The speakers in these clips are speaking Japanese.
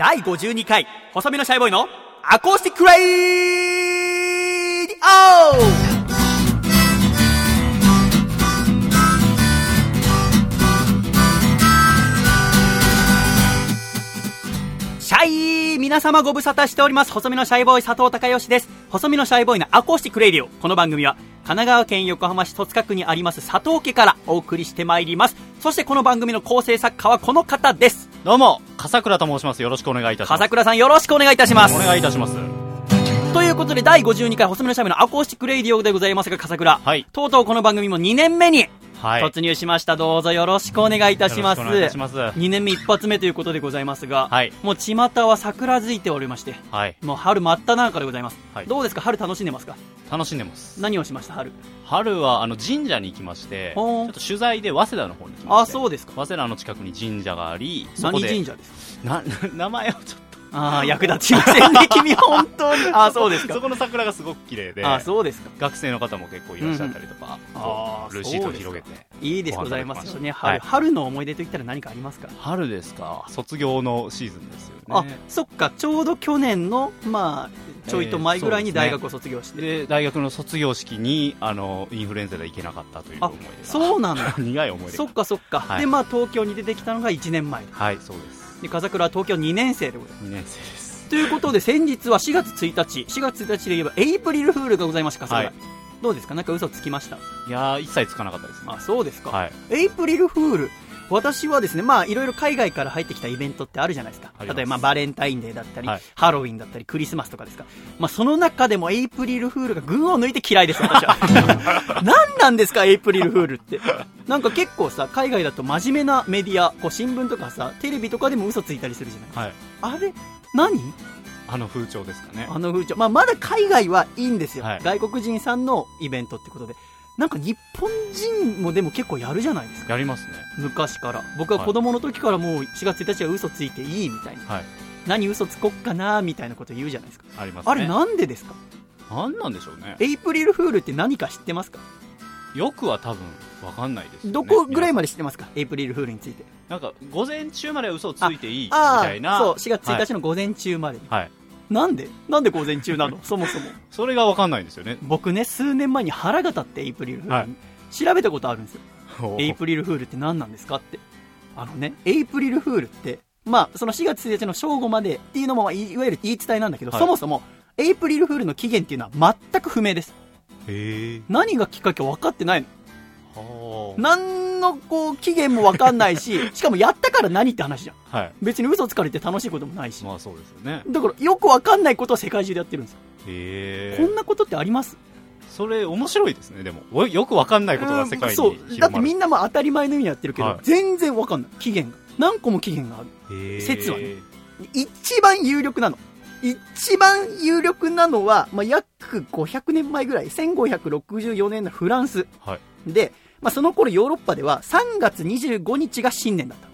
第52回、細身のシャイボーイのアコースティックレイ皆様ご無沙汰しております。細身のシャイボーイ佐藤孝義です。細身のシャイボーイのアコースティックレイディオ。この番組は、神奈川県横浜市戸塚区にあります佐藤家からお送りしてまいります。そしてこの番組の構成作家はこの方です。どうも、笠倉と申します。よろしくお願いいたします。笠倉さんよろしくお願いいたします。お願いいたします。ということで、第52回細身のシャイボーイのアコースティックレイディオでございますが、笠倉。はいとうとうこの番組も2年目にはい。突入しました。どうぞよろしくお願いいたします。しくお願いいたします2年目一発目ということでございますが、はいもう巷は桜づいておりまして、はい。もう春真っ只中でございます。はいどうですか？春楽しんでますか？楽しんでます。何をしました？春。春は、あの、神社に行きまして、ちょっと取材で早稲田の方に行きまあ、して。そうですか。早稲田の近くに神社があり、何で神社ですか？な、名前をちょっああ、役立ちませんね、君本当に。ああ、そうですと。かそ。この桜がすごく綺麗で、ああ、そうですか。学生の方も結構いらっしゃったりとか、あールシートを広げて。いいですございますよね。春、はい春の思い出といったら何かありますか？春ですか卒業のシーズンですよあね。、そっか、ちょうど去年の、まあ、ちょいと前ぐらいに大学を卒業して。で、大学の卒業式に、あの、インフルエンザで行けなかったというあ思い出が。そうなんだ。苦い思い出がそっかそっか。はいで、まあ、東京に出てきたのが1年前。はい、そうです。で、風倉は東京2年生でございます。2年生です。ということで、先日は4月1日、4月1日で言えば、エイプリルフールがございました、笠倉。はいどうですか？なんか嘘つきました？いやー、一切つかなかったですね。あ、そうですか。はい。エイプリルフール。私はですね、まあ、いろいろ海外から入ってきたイベントってあるじゃないですか。例えば、バレンタインデーだったり、はいハロウィンだったり、クリスマスとかですか。まあ、その中でもエイプリルフールが群を抜いて嫌いです、私は。何なんですか、エイプリルフールって。なんか結構さ、海外だと真面目なメディア、こう新聞とかさ、テレビとかでも嘘ついたりするじゃないはい。あれ何？あの風潮ですかね。あの風潮。まあ、まだ海外はいいんですよ、はい外国人さんのイベントってことで。なんか日本人もでも結構やるじゃないですか。やりますね。昔から。僕は子供の時からもう4月1日は嘘ついていいみたいな。はい。何嘘つこっかなみたいなこと言うじゃないですか。ありますね。あれなんでですか？なんなんでしょうね。エイプリルフールって何か知ってますか？よくは多分、わかんないですよね。どこぐらいままで知ってますか？エイプリルフールについて。なんか、午前中まで嘘をついていいみあたいな。あ、そう、4月1日の午前中までに。はい。はい。なんで？なんで午前中なの？そもそも。それがわかんないんですよね。僕ね、数年前に腹が立ってエイプリルフールに、調べたことあるんですよ。エイプリルフールって何なんですかって。あのね、エイプリルフールって、まあ、その4月1日の正午までっていうのも、まあいいわゆる言い伝えなんだけど、はいそもそも、エイプリルフールの起源っていうのは全く不明です。何がきっかけか分かってないの。はあ。何のこう、起源も分かんないし、しかもやったから何って話じゃん。はい。別に嘘つかれて楽しいこともないし。まあそうですよね。だから、よく分かんないことを世界中でやってるんですよ。へえ。こんなことってあります？それ面白いですね、でも。およくわかんないことが世界にそう。だってみんなも当たり前のようにやってるけど、はい全然分かんない。起源が。何個も起源がある。説はね一番有力なの。一番有力なのは、まあ、約500年前ぐらい、1564年のフランス。はい。で、まあ、その頃ヨーロッパでは3月25日が新年だった。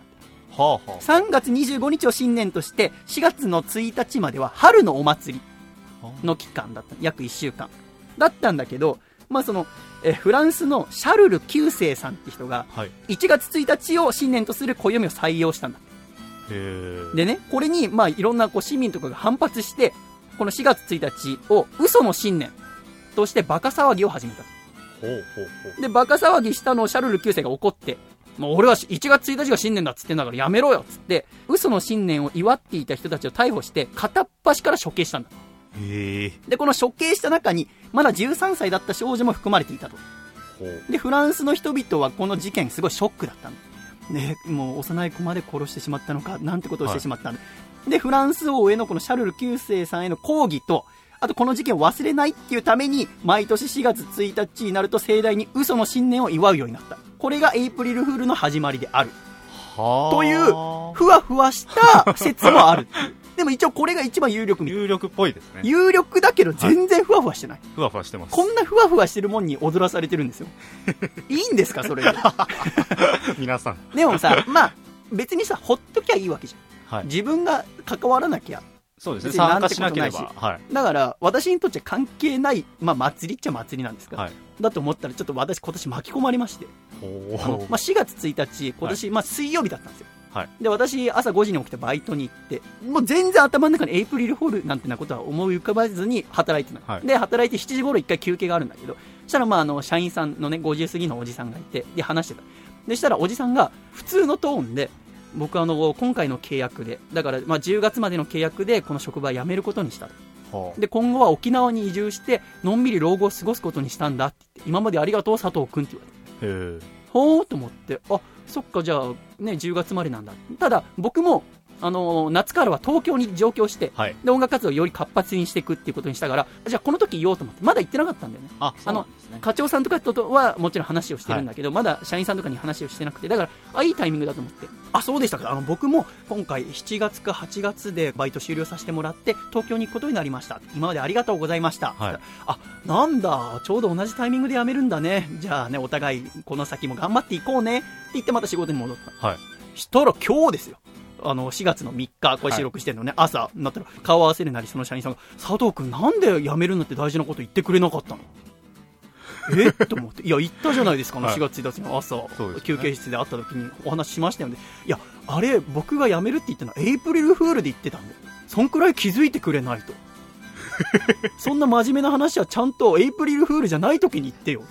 はあはあ。3月25日を新年として、4月の1日までは春のお祭りの期間だった。約1週間。だったんだけど、まあその、えフランスのシャルル9世さんって人が、はい。1月1日を新年とする暦を採用したんだ。でね、これに、まあ、いろんなこう市民とかが反発して、この4月1日を嘘の新年としてバカ騒ぎを始めた。で、バカ騒ぎしたのをシャルル9世が怒って、もう俺は1月1日が新年だっつってんだからやめろよっつって、嘘の新年を祝っていた人たちを逮捕して、片っ端から処刑したんだ。へえ。で、この処刑した中に、まだ13歳だった少女も含まれていたと。で、フランスの人々はこの事件すごいショックだったの。ね、もう幼い子まで殺してしまったのか、なんてことをしてしまったんだ。で、フランス王へのこのシャルル9世さんへの抗議と、あとこの事件を忘れないっていうために、毎年4月1日になると盛大に嘘の新年を祝うようになった。これがエイプリルフールの始まりである。はあ。という、ふわふわした説もある。でも一応これが一番有力みたい。有力っぽいですね。有力だけど全然ふわふわしてない。ふわふわしてます。こんなふわふわしてるもんに踊らされてるんですよ。いいんですか、それで？皆さん。でもさ、まあ、別にさ、ほっときゃいいわけじゃん。はい。自分が関わらなきゃ。そうですね。参加ししなければ。はい。だから、私にとっちゃ関係ない、まあ、祭りっちゃ祭りなんですか。はい。だと思ったら、ちょっと私今年巻き込まれまして。ほあの、まあ、4月1日、今年、まあ、水曜日だったんですよ。はい。で、私、朝5時に起きてバイトに行って、もう全然頭の中にエイプリルフォールなんてなことは思い浮かばずに働いてたの、はいで、働いて7時頃一回休憩があるんだけど、そしたら、まあ、あの、社員さんのね、50過ぎのおじさんがいて、で、話してた。で、したら、おじさんが、普通のトーンで、僕、あの、今回の契約で、だから、まあ、10月までの契約で、この職場辞めることにしたと。ほうで、今後は沖縄に移住して、のんびり老後を過ごすことにしたんだって言って、今までありがとう、佐藤君って言われて。ほーと思って、あそっか、じゃあ、ね、10月までなんだ。ただ、僕も、あのー夏からは東京に上京して、はい。で、音楽活動をより活発にしていくっていうことにしたから、じゃあこの時言おうと思って、まだ言ってなかったんだよね。あ、そうなんですね。課長さんとかとはもちろん話をしてるんだけど、まだ社員さんとかに話をしてなくて、だから、あ、いいタイミングだと思って。あ、そうでしたか。あの、僕も今回7月か8月でバイト終了させてもらって、東京に行くことになりました。今までありがとうございました。はいあ、なんだ、ちょうど同じタイミングで辞めるんだね。じゃあね、お互いこの先も頑張っていこうね。って言ってまた仕事に戻った。はい。したら今日ですよ。あの、4月の3日、これ収録してるのね、朝になったら顔合わせるなりその社員さんが、佐藤くんなんで辞めるんだって大事なこと言ってくれなかったの？え？と思って、いや、言ったじゃないですか、あのはい4月1日の朝、そうですよね休憩室で会った時にお話ししましたよね。いや、あれ、僕が辞めるって言ったのはエイプリルフールで言ってたんだよ。そんくらい気づいてくれないと。そんな真面目な話はちゃんとエイプリルフールじゃない時に言ってよ。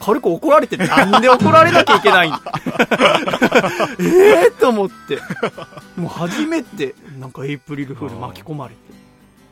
軽く怒られてるなんで怒られなきゃいけないんだ ええと思って。もう初めて、なんかエイプリルフール巻き込まれて。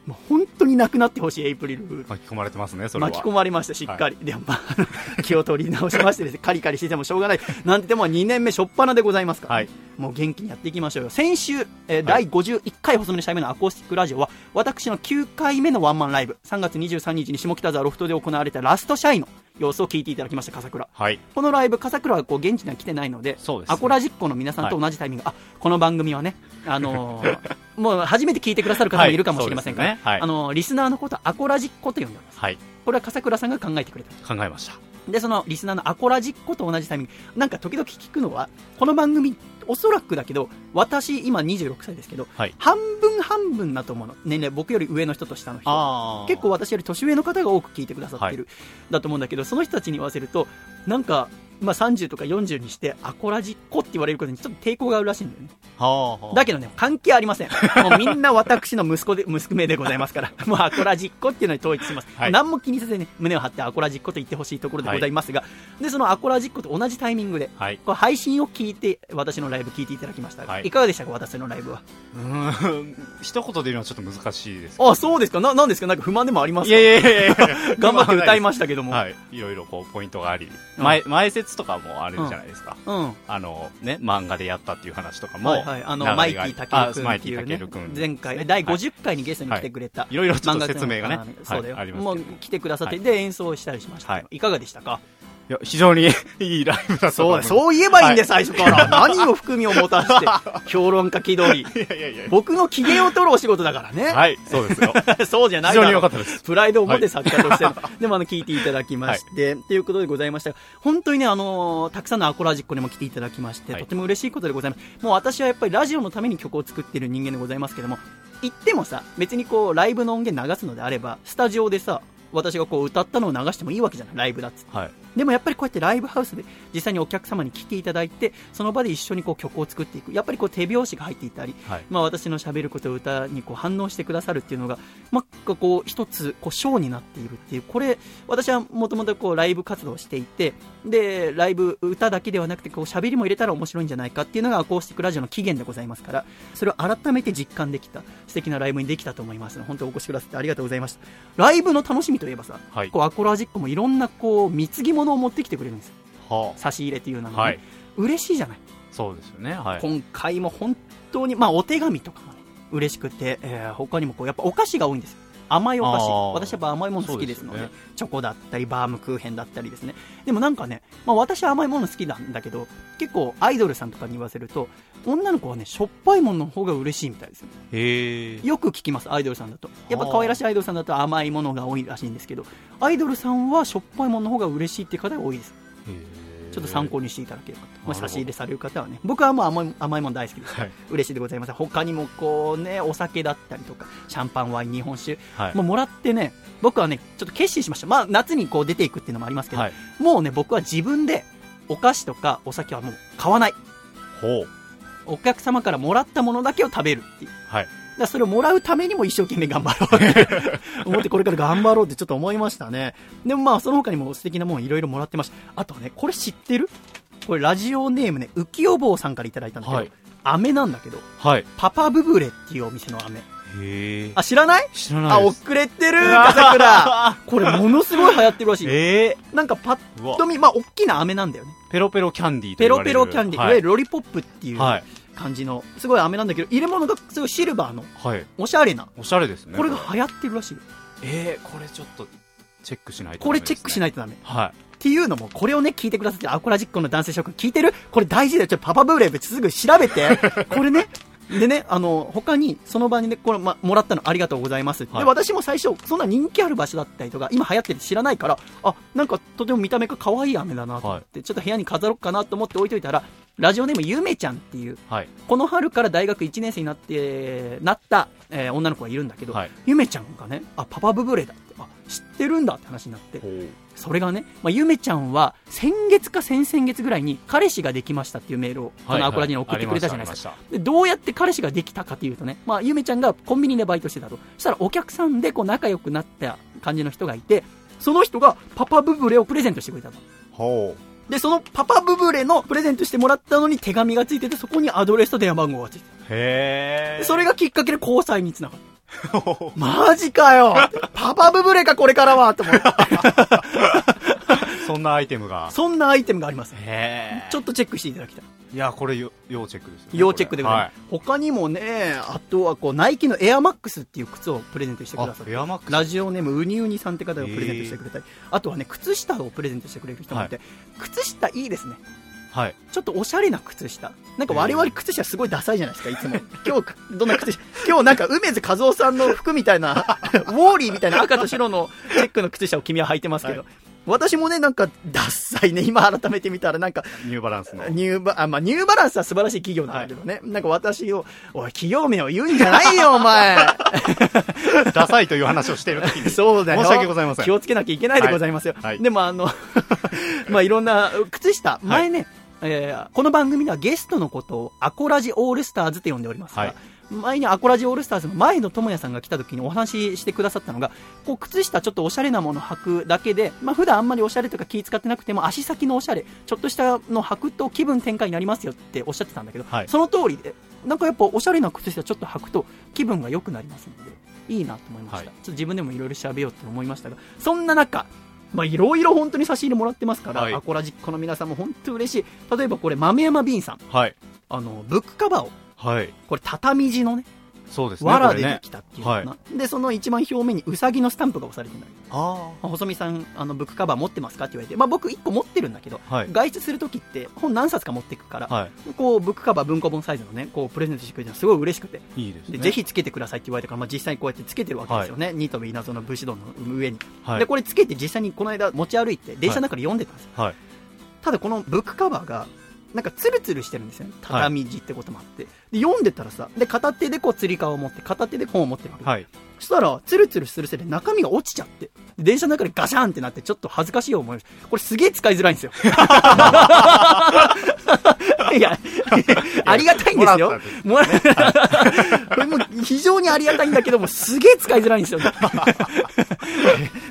もう本当になくなってほしいエイプリルフール。巻き込まれてますね、それは。巻き込まれました、しっかり。でも、まあ 気を取り直しましてですね、カリカリしててもしょうがない。なんてでも2年目初っ端でございますから、はい。もう元気にやっていきましょうよ。先週、えー第51回細めのシャイ目のアコースティックラジオは、私の9回目のワンマンライブ、3月23日に下北沢ロフトで行われたラストシャイの様子を聞いていただきました、笠倉。はい。このライブ、笠倉はこう現地には来てないので、そうですねアコラジッコの皆さんと同じタイミング、あこの番組はね、あのーもう初めて聞いてくださる方もいるかもしれませんから、はあのーリスナーのことはアコラジッコと呼んでます。はい。これは笠倉さんが考えてくれた。考えました。で、そのリスナーのアコラジッコと同じタイミング、なんか時々聞くのは、この番組、おそらくだけど、私、今26歳ですけど、はい。半分半分だと思うの。年齢、僕より上の人と下の人。結構私より年上の方が多く聞いてくださってる、だと思うんだけど、その人たちに言わせると、なんか、まあ、30とか40にして、アコラジッコって言われることにちょっと抵抗があるらしいんだよね。はあ、はあ。だけどね、関係ありません。もうみんな私の息子で、娘でございますから、もうアコラジッコっていうのに統一します。はい何も気にせずね、胸を張ってアコラジッコと言ってほしいところでございますが、で、そのアコラジッコと同じタイミングで、はい。これ配信を聞いて、私のライブ聞いていただきましたが、はいい、かがでしたか、私のライブは。うーん。一言で言うのはちょっと難しいです。あ、そうですかな、なんですか？なんか不満でもありますか？いやいやいや頑張って歌いましたけども。はい。いろいろこう、ポイントがあり。うん前、前説とかもあるじゃないですか。うん。あの、ね、漫画でやったっていう話とかも。はいはい、あの、マイティタケル君ね。前回、第50回にゲストに来てくれた、い。ろいろちょっと説明がね。そうだよ、もう来てくださって、はい。で、演奏したりしました、はい。い。かがでしたか？いや、非常に いいライブだったとそう。そう言えばいいんで、は最初から。何を含みを持たして、評論家気取り。いやいやいや。僕の機嫌を取るお仕事だからね。はい、そうですよ。そうじゃない非常に良かったです。プライドを持って作家としての、でもあの聞いていただきまして、ということでございましたが本当にね、あのーたくさんのアコラジックにも来ていただきまして、はいとても嬉しいことでございます。もう私はやっぱりラジオのために曲を作っている人間でございますけども、言ってもさ、別にこう、ライブの音源流すのであれば、スタジオでさ、私がこう歌ったのを流してもいいわけじゃない、ライブだっつって。はい。でもやっぱりこうやってライブハウスで実際にお客様に来ていただいて、その場で一緒にこう曲を作っていく。やっぱりこう手拍子が入っていたり、はい。まあ、私の喋ることを歌にこう反応してくださるっていうのが、まあ、こう一つこうショーになっているっていうこれ私はもともとこうライブ活動をしていてでライブ歌だけではなくてこう喋りも入れたら面白いんじゃないかっていうのがアコースティックラジオの起源でございますからそれを改めて実感できた素敵なライブにできたと思います本当にお越しくださってありがとうございましたライブの楽しみといえばさ、はいこうアコラジックもいろんなこう貢ぎ物を持ってきてくれるんですよは差し入れっていうのは、ねはい。嬉しいじゃないそうですよね。はい。今回も本当に、まあ、お手紙とかもね、嬉しくて、えー他にもこう、やっぱお菓子が多いんですよ。甘いお菓子。私やっぱ甘いもの好きですので、そうですチョコだったり、バームクーヘンだったりですね。でもなんかね、まあ私は甘いもの好きなんだけど、結構アイドルさんとかに言わせると、女の子はね、しょっぱいものの方が嬉しいみたいですよ。よく聞きます、アイドルさんだと。やっぱ可愛らしいアイドルさんだと甘いものが多いらしいんですけど、アイドルさんはしょっぱいものの方が嬉しいっていう方が多いです。ちょっと参考にしていただければと。もし差し入れされる方はね、僕はもう甘い甘いもの大好きです。はい。嬉しいでございます。他にもこうね、お酒だったりとか、シャンパン、ワイン、日本酒、はい。もうもらってね、僕はね、ちょっと決心しました。まあ、夏にこう出ていくっていうのもありますけど、はい。もうね、僕は自分でお菓子とかお酒はもう買わない。ほう。お客様からもらったものだけを食べるっていう。はい。らそれをもらうためにも一生懸命頑張ろうって 思ってこれから頑張ろうってちょっと思いましたね。でもまあその他にも素敵なもんいろいろもらってました。あとね、これ知ってる？これラジオネームね、浮世坊さんからいただいたんだけど、はい飴なんだけど、はい。パパブブレっていうお店の飴。へえ。あ、知らない？あ、知らないです。遅れてる笠倉 これものすごい流行ってるらしい。えなんかパッと見、まあ、大きな飴なんだよね。ペロペロキャンディーとペロペロキャンディー、い、わはい。ゆるロリポップっていうはい。感じの、すごい飴なんだけど、入れ物がすごいシルバーの、はい。おしゃれな、おしゃれですね。これが流行ってるらしい。えー、これちょっと、チェックしないと、。これチェックしないいとダメ。はっていうのも、これをね、聞いてくださってるアコラジックの男性諸君聞いてる？これ大事だよ。ちょっとパパブーレブすぐ調べて。これね。でね、あの、他に、その場にね、これ、ま、もらったのありがとうございます。はいで、私も最初、そんな人気ある場所だったりとか、今流行ってる知らないから、あ、なんかとても見た目が可愛い飴だなと思って、ちょっと部屋に飾ろうかなと思って置いといたら、ラジオネームゆめちゃんっていう、い。はい。この春から大学1年生になって、なった、えー女の子がいるんだけど、はい。ゆめちゃんがね、あ、パパブブレだって、あ、知ってるんだって話になって。それがね、まあ、ゆめちゃんは先月か先々月ぐらいに彼氏ができましたっていうメールを、このアコラジに送ってくれたじゃないですか。か。でどうやって彼氏ができたかというとね、まあ、ゆめちゃんがコンビニでバイトしてたと。そしたらお客さんでこう仲良くなった感じの人がいて、その人がパパブブレをプレゼントしてくれたの。ほで、そのパパブブレのプレゼントしてもらったのに手紙がついてて、そこにアドレスと電話番号がついてて。う。へでそれがきっかけで交際につながった。マジかよパパブブレかこれからはと思って。そんなアイテムが。そんなアイテムがあります。へちょっとチェックしていただきたい。いや、これよ、要チェックですよね。要チェックでございはます。他にもね、あとはこう、ナイキのエアマックスっていう靴をプレゼントしてくださっあ、て。ラジオネームウニウニさんって方がプレゼントしてくれたり、あとはね、靴下をプレゼントしてくれる人もいて、靴下いいですね。はい。ちょっとおしゃれな靴下。なんか我々靴下すごいダサいじゃないですか、いつも。今日、どんな靴下？今日なんか梅津和夫さんの服みたいな、ウォーリーみたいな赤と白のチェックの靴下を君は履いてますけど、は私もね、なんかダッサいね、今改めて見たらなんか、ニューバランスの。ニューバ、あ、まあ、ニューバランスは素晴らしい企業なんだけどね。なんか私を、おい、企業名を言うんじゃないよ、お前。ダサいという話をしている時に。そうだよ。申し訳ございません気をつけなきゃいけないでございますよ。はいはいでもあの、まあいろんな、靴下、前ね、えーこの番組ではゲストのことをアコラジオールスターズって呼んでおりますが、はい前にアコラジオールスターズの前野智也さんが来た時にお話ししてくださったのが、こう靴下ちょっとおしゃれなもの履くだけで、まあ普段あんまりおしゃれとか気使ってなくても足先のおしゃれ、ちょっとしたの履くと気分転換になりますよっておっしゃってたんだけど、はいその通りで、なんかやっぱおしゃれな靴下ちょっと履くと気分が良くなりますので、いいなと思いました。はいちょっと自分でもいろいろ調べようと思いましたが、そんな中、まあ、いろいろ本当に差し入れもらってますから、はいアコラジックの皆さんも本当嬉しい。例えばこれ、豆山ビンさん。はい。あの、ブックカバーを、はい。これ畳地のね、そうですね。藁でできたっていうのかな、で、その一番表面にウサギのスタンプが押されてるん細見さん、あの、ブックカバー持ってますか？って言われて、まあ僕一個持ってるんだけど、あ。はい。外出するときって本何冊か持っていくから、はこう、ブックカバー文庫本サイズのね、こう、プレゼントしてくれたのすごい嬉しくて、い。いいですね。でぜ。ひつけてくださいって言われたから、まあ、実際にこうやってつけてるわけですよね、ニトビ稲造の武士道の上に、はい。でこれつけて実際にこの間持ち歩いて電車の中で読んでたんですよ、はい。ただこのブックカバーがなんかツルツルしてるんですよね。畳地ってこともあって、で読んでたらさで片手でこうつり革を持って片手で本を持ってるわけ、はい。そしたらツルツルするせいで中身が落ちちゃって。で電車の中でガシャンってなってちょっと恥ずかしい思いをこれすげえ使いづらいんですよ。いやありがたいんですよ。もらったんですもらこれも非常にありがたいんだけども、すげえ使いづらいんですよ。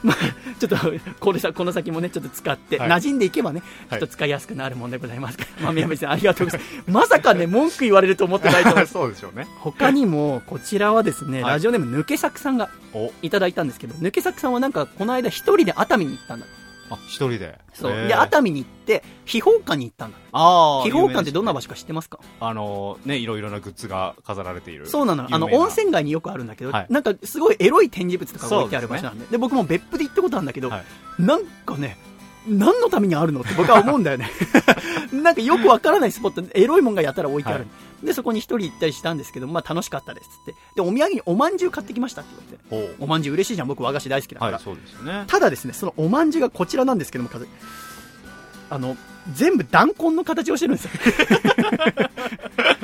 まあ、ちょっと、これさ、この先もね、ちょっと使って、はい馴染んでいけばね、はいちょっと使いやすくなるもんでございますから。まあ、宮部さん、ありがとうございます。まさかね、文句言われると思ってないと思います。そうでしょうね。他にも、こちらはですね、はいラジオネーム抜け作さんがお、いただいたんですけど、抜け作さんはなんか、この間一人で熱海に行ったんだ。あ、一人で。そう。で、熱海に行って、秘宝館に行ったんだ。ああ。秘宝館ってどんな場場所か知ってますか？あのー、ね、いろいろなグッズが飾られている。そうなの。あの、温泉街によくあるんだけど、はいなんかすごいエロい展示物とかが置いてある場所なんで。で僕も別府で行ったことあるんだけど、はいなんかね、何のためにあるのって僕は思うんだよね。なんかよくわからないスポット、エロいもんがやたら置いてある。で、そこに一人行ったりしたんですけど、まあ楽しかったですって。で、お土産におまんじゅう買ってきましたって言われて。ほおまんじゅう嬉しいじゃん、僕和菓子大好きだから。はい、そうですよね。ただですね、そのおまんじゅうがこちらなんですけども、数あの、全部弾痕の形をしてるんですよ。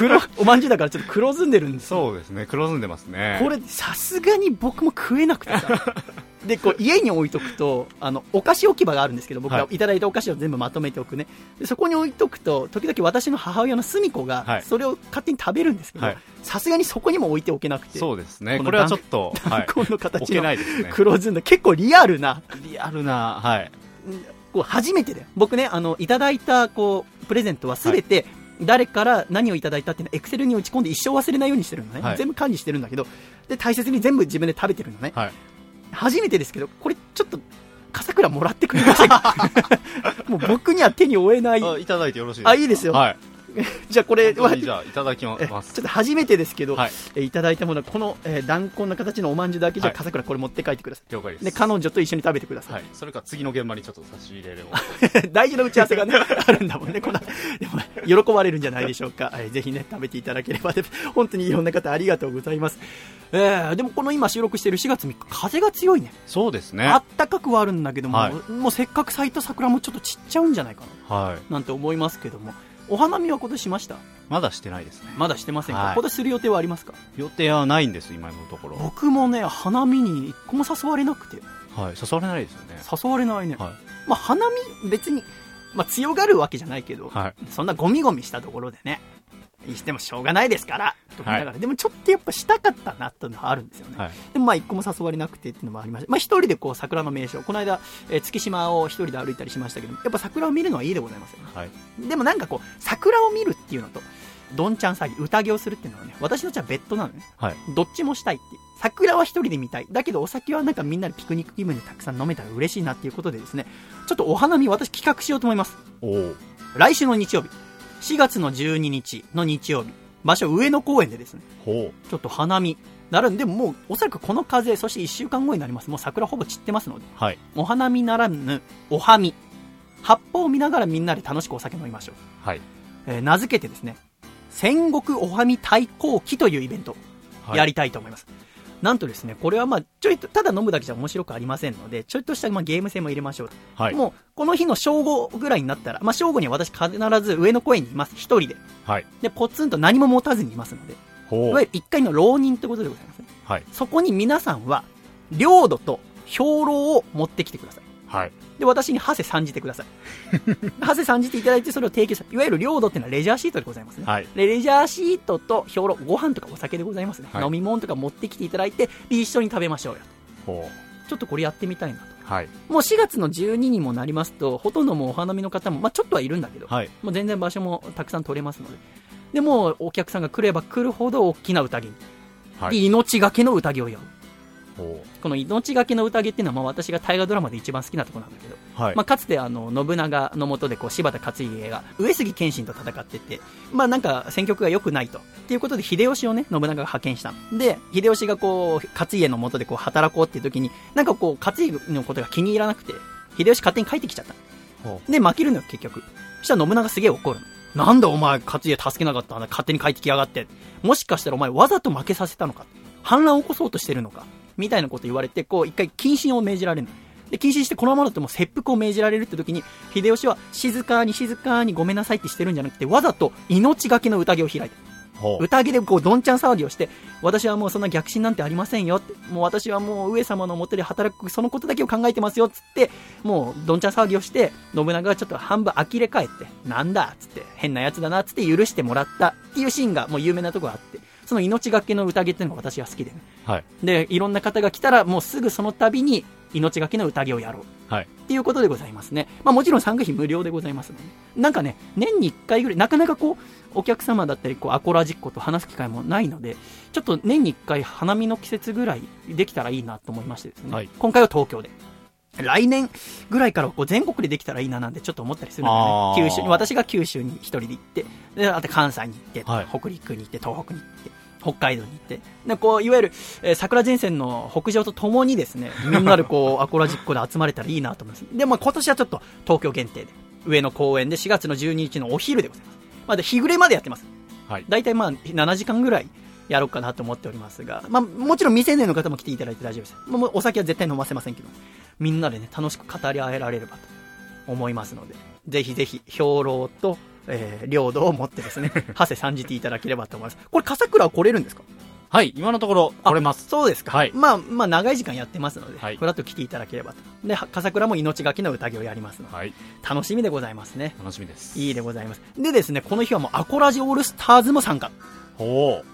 黒、おまんじゅうだからちょっと黒ずんでるんですよ。そうですね、黒ずんでますね。これ、さすがに僕も食えなくてさ。で、こう、家に置いとくと、あの、お菓子置き場があるんですけど、僕がはいいただいたお菓子を全部まとめておくね。でそこに置いとくと、時々私の母親のすみ子がはい、それを勝手に食べるんですけどはい、さすがにそこにも置いておけなくて。そうですね。これはちょっと、はい。この形で。黒ずんだ、結構リアルな、リアルな、はい。こう初めてで、僕ね、あの、いただいた、こう、プレゼントはすべて、誰から何をいただいたっていうのをエクセルに打ち込んで一生忘れないようにしてるのね、はい全部管理してるんだけど、で、大切に全部自分で食べてるのね。はい。初めてですけど、これちょっと、笠倉もらってくれませんか？もう僕には手に負えない。あ、いただいてよろしいですか？あいいですよはい。じゃあこれは、じゃあ、いただきまえちょっす。と初めてですけど、はい。えいただいたものは、この、えー、弾痕の形のおまんじゅうだけじゃ、はい笠倉これ持って帰ってくださ了解でい。で、す。彼女と一緒に食べてください。はい。それか次の現場にちょっと差し入れるを。大事な打ち合わせがね、あるんだもんね、この、でも、喜ばれるんじゃないでしょうか。はいぜひね、食べていただければ、で本当にいろんな方ありがとうございます。えー、でもこの今収録している4月3日、風が強いね。そうですね。あったかくはあるんだけども、はいもうせっかく咲いた桜もちょっと散っちゃうんじゃないかはい。な、なんて思いますけども。お花見は今年しました？まだしてないですね。まだしてませんか、はい今年する予定はありますか？予定はないんです、今のところ。僕もね、花見に一個も誘われなくて、はい。誘われないですよね。誘われないね。はまあ花見、別に、まあ強がるわけじゃないけど、い。はい。そんなゴミゴミしたところでね、してもしょうがないですから、と思いながら、はでもちょっとやっぱしたかったなっていうのはあるんですよね。はい。でもまあ一個も誘われなくてっていうのもありました。まあ一人でこう桜の名所、この間、えー月島を一人で歩いたりしましたけど、やっぱ桜を見るのはいいでございますよね。はい。でもなんかこう、桜を見るっていうのと、どんちゃん詐欺、宴をするっていうのはね、私のうちは別途なのね。はい。どっちもしたいっていう。桜は一人で見たい。だけどお酒はなんかみんなでピクニック気分でたくさん飲めたら嬉しいなっていうことでですね、ちょっとお花見私企画しようと思います。来週の日曜日、4月の12日の日曜日、場所上野公園でですね、ほちょっと花見。なるんで、もうおそらくこの風、そして1週間後になります。もう桜ほぼ散ってますので、う。はい。お花見ならぬ、おはみ。葉っぱを見ながらみんなで楽しくお酒飲みましょう。はい。えー名付けてですね、戦国おはみ対抗期というイベントはいやりたいと思います。なんとですね、これはまあ、ちょいと、ただ飲むだけじゃ面白くありませんので、ちょいとしたまあゲーム性も入れましょうと。はい。もう、この日の正午ぐらいになったら、まあ正午には私必ず上野公園にいます。一人で。はい。で、ポツンと何も持たずにいますので、い。わゆる一回の浪人ってことでございますね。はい。そこに皆さんは、領土と兵糧を持ってきてください。はい。で、私にハセ参じてください。ハセ参じていただいて、それを提供する。いわゆる領土っていうのはレジャーシートでございますね。はい。でレジャーシートと兵糧、ご飯とかお酒でございますね。はい飲み物とか持ってきていただいて、で一緒に食べましょうよ。ほちょっとこれやってみたいなと。う。はい。もう4月の12にもなりますと、ほとんどもうお花見の方も、まあちょっとはいるんだけど、はい。もう全然場所もたくさん取れますので。でもうお客さんが来れば来るほど大きな宴に。で、はい。命がけの宴をやる。ほこの命がけの宴っていうのは、まあ私が大河ドラマで一番好きなところなんだけど、う。はいま。あ、かつてあの信長の下でこう柴田勝家が上杉謙信と戦ってて、まあ、なんか戦局が良くないと。っていうことで秀吉をね、信長が派遣した。で、秀吉がこう、勝家の下でこう働こうっていう時に、なんかこう、勝家のことが気に入らなくて、秀吉勝手に帰ってきちゃった。ほで、負けるのよ、結局。そしたら信長すげえ怒るの。なんだお前、勝家助けなかったんだ、勝手に帰ってきやがって。もしかしたらお前わざと負けさせたのか。反乱を起こそうとしてるのか。みたいなこと言われて、こう、一回謹慎を命じられるの。で、謹慎してこのままだともう切腹を命じられるって時に、秀吉は静かに静かにごめんなさいってしてるんじゃなくて、わざと命がけの宴を開いた。宴でこうどんちゃん騒ぎをして、私はもうそんな逆進なんてありませんよって、もう私はもう上様のもとで働くそのことだけを考えてますよっつって、もうどんちゃん騒ぎをして、信長がちょっと半分呆れ返って、なんだっつって、変なやつだなっつって許してもらったっていうシーンがもう有名なとこあって、その命がけの宴っていうのが私は好きでね。はい。で、いろんな方が来たらもうすぐその度に命がけの宴をやろう。はい。っていうことでございますね。まあもちろん参加費無料でございますので。なんかね、年に1回ぐらい、なかなかこう、お客様だったり、こう、アコラジッコと話す機会もないので、ちょっと年に1回花見の季節ぐらいできたらいいなと思いましてですね。はい今回は東京で。来年ぐらいからこう全国でできたらいいななんてちょっと思ったりするんだよあーね。九州に、私が九州に一人で行って、で、あと関西に行って、はい北陸に行って、東北に行って、北海道に行って、でこういわゆる、えー桜前線の北上とともにですね、みんなでこう、アコラジッコで集まれたらいいなと思います。で、まあ今年はちょっと東京限定で、上野公園で4月の12日のお昼でございます。まだ日暮れまでやってます。はい。大体まあ7時間ぐらいやろうかなと思っておりますが、まあもちろん未成年の方も来ていただいて大丈夫です。もうお酒は絶対飲ませませんけど、みんなでね、楽しく語り合えられればと思いますので、ぜひぜひ、兵糧とえー領土を持ってですね、馳せ参じていただければと思います。これ、笠倉は来れるんですか？はい、今のところ来れます。そうですか。はいまあ、まあ、長い時間やってますので、はいふらっと来ていただければと。で、は笠倉も命がけの宴をやりますので、はい、楽しみでございますね。楽しみです。いいでございます。でですね、この日はもうアコラジオールスターズも参加。ほ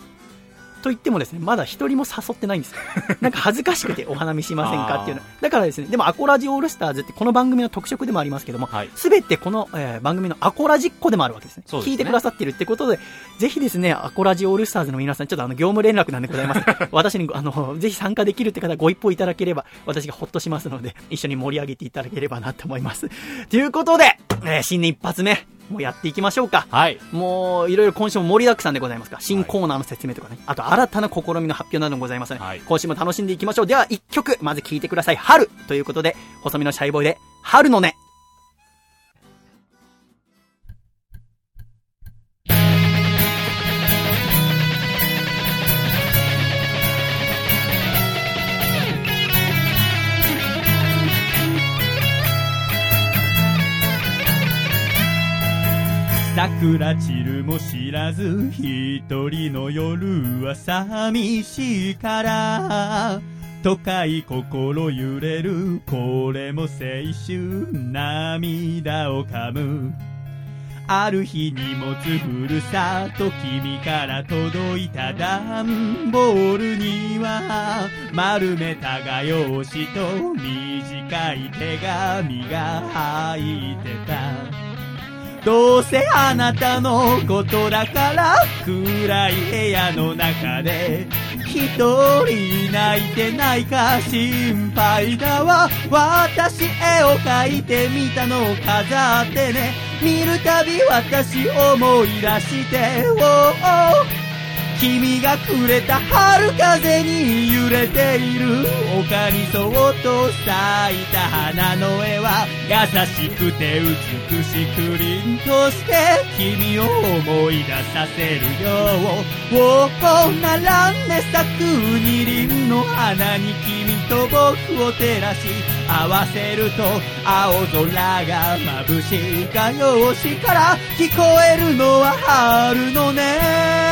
と言ってもですね、まだ一人も誘ってないんですよ。なんか恥ずかしくてお花見しませんかっていうの。だからですね、でもアコラジオールスターズってこの番組の特色でもありますけどもはい、すべ、てこの、えー番組のアコラジっ子でもあるわけですね。すね聞いてくださってるってことで、ぜひですね、アコラジオールスターズの皆さん、ちょっとあの、業務連絡なんでございます。私に、あの、ぜひ参加できるって方ご一報いただければ、私がほっとしますので、一緒に盛り上げていただければなと思います。ということで、えー新年一発目、もうやっていきましょうか。はい。もう、いろいろ今週も盛りだくさんでございますから、新コーナーの説明とかね、あと新たな試みの発表などもございますので、はい今週も楽しんでいきましょう。では、一曲、まず聴いてください。春ということで、細身のシャイボーイで、春の音。桜散るも知らず一人の夜は寂しいから。都会心揺れるこれも青春涙を噛む。ある日荷物ふるさと君から届いた段ボールには丸めた画用紙と短い手紙が入ってた。どうせあなたのことだから暗い部屋の中で一人泣いてないか心配だわ。私絵を描いてみたのを飾ってね。見るたび私思い出しておうおう君がくれた春風に揺れている。丘にそっと咲いた花の絵は優しくて美しく凛として君を思い出させるよおお並んで咲く二輪の花に君と僕を照らし合わせると青空が眩しい画用紙から聞こえるのは春のね。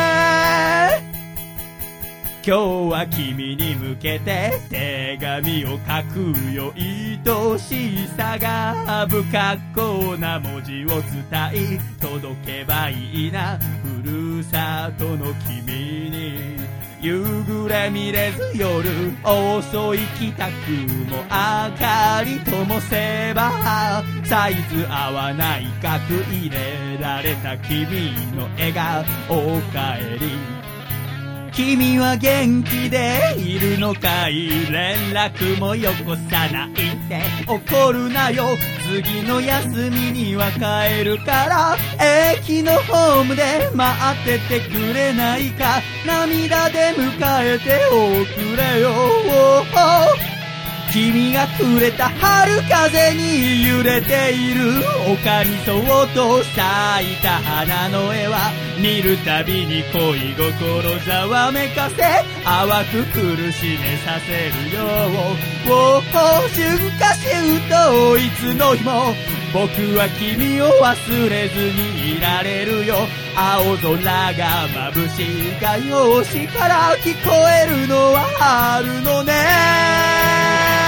今日は君に向けて手紙を書くよ。愛しさが不格好な文字を伝え届けばいいな。ふるさとの君に。夕暮れ見れず夜遅い帰宅も明かり灯せばサイズ合わない額入れられた君の笑顔おかえり君は元気でいるのかい？連絡もよこさないって。怒るなよ。次の休みには帰るから。駅のホームで待っててくれないか。涙で迎えておくれよ。君がくれた春風に揺れている丘にそっと咲いた花の絵は見るたびに恋心ざわめかせ淡く苦しめさせるよ。うおお春夏秋冬いつの日も僕は君を忘れずにいられるよ。青空が眩しい画用紙から聞こえるのは春のね。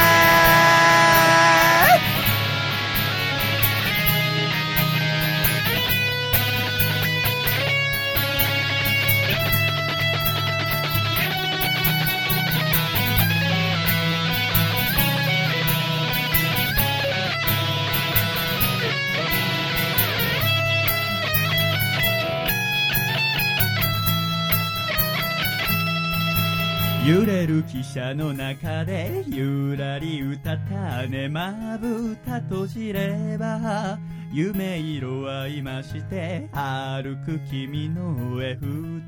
揺れる汽車の中でゆらり歌ったねまぶた閉じれば夢色は今して歩く君の上二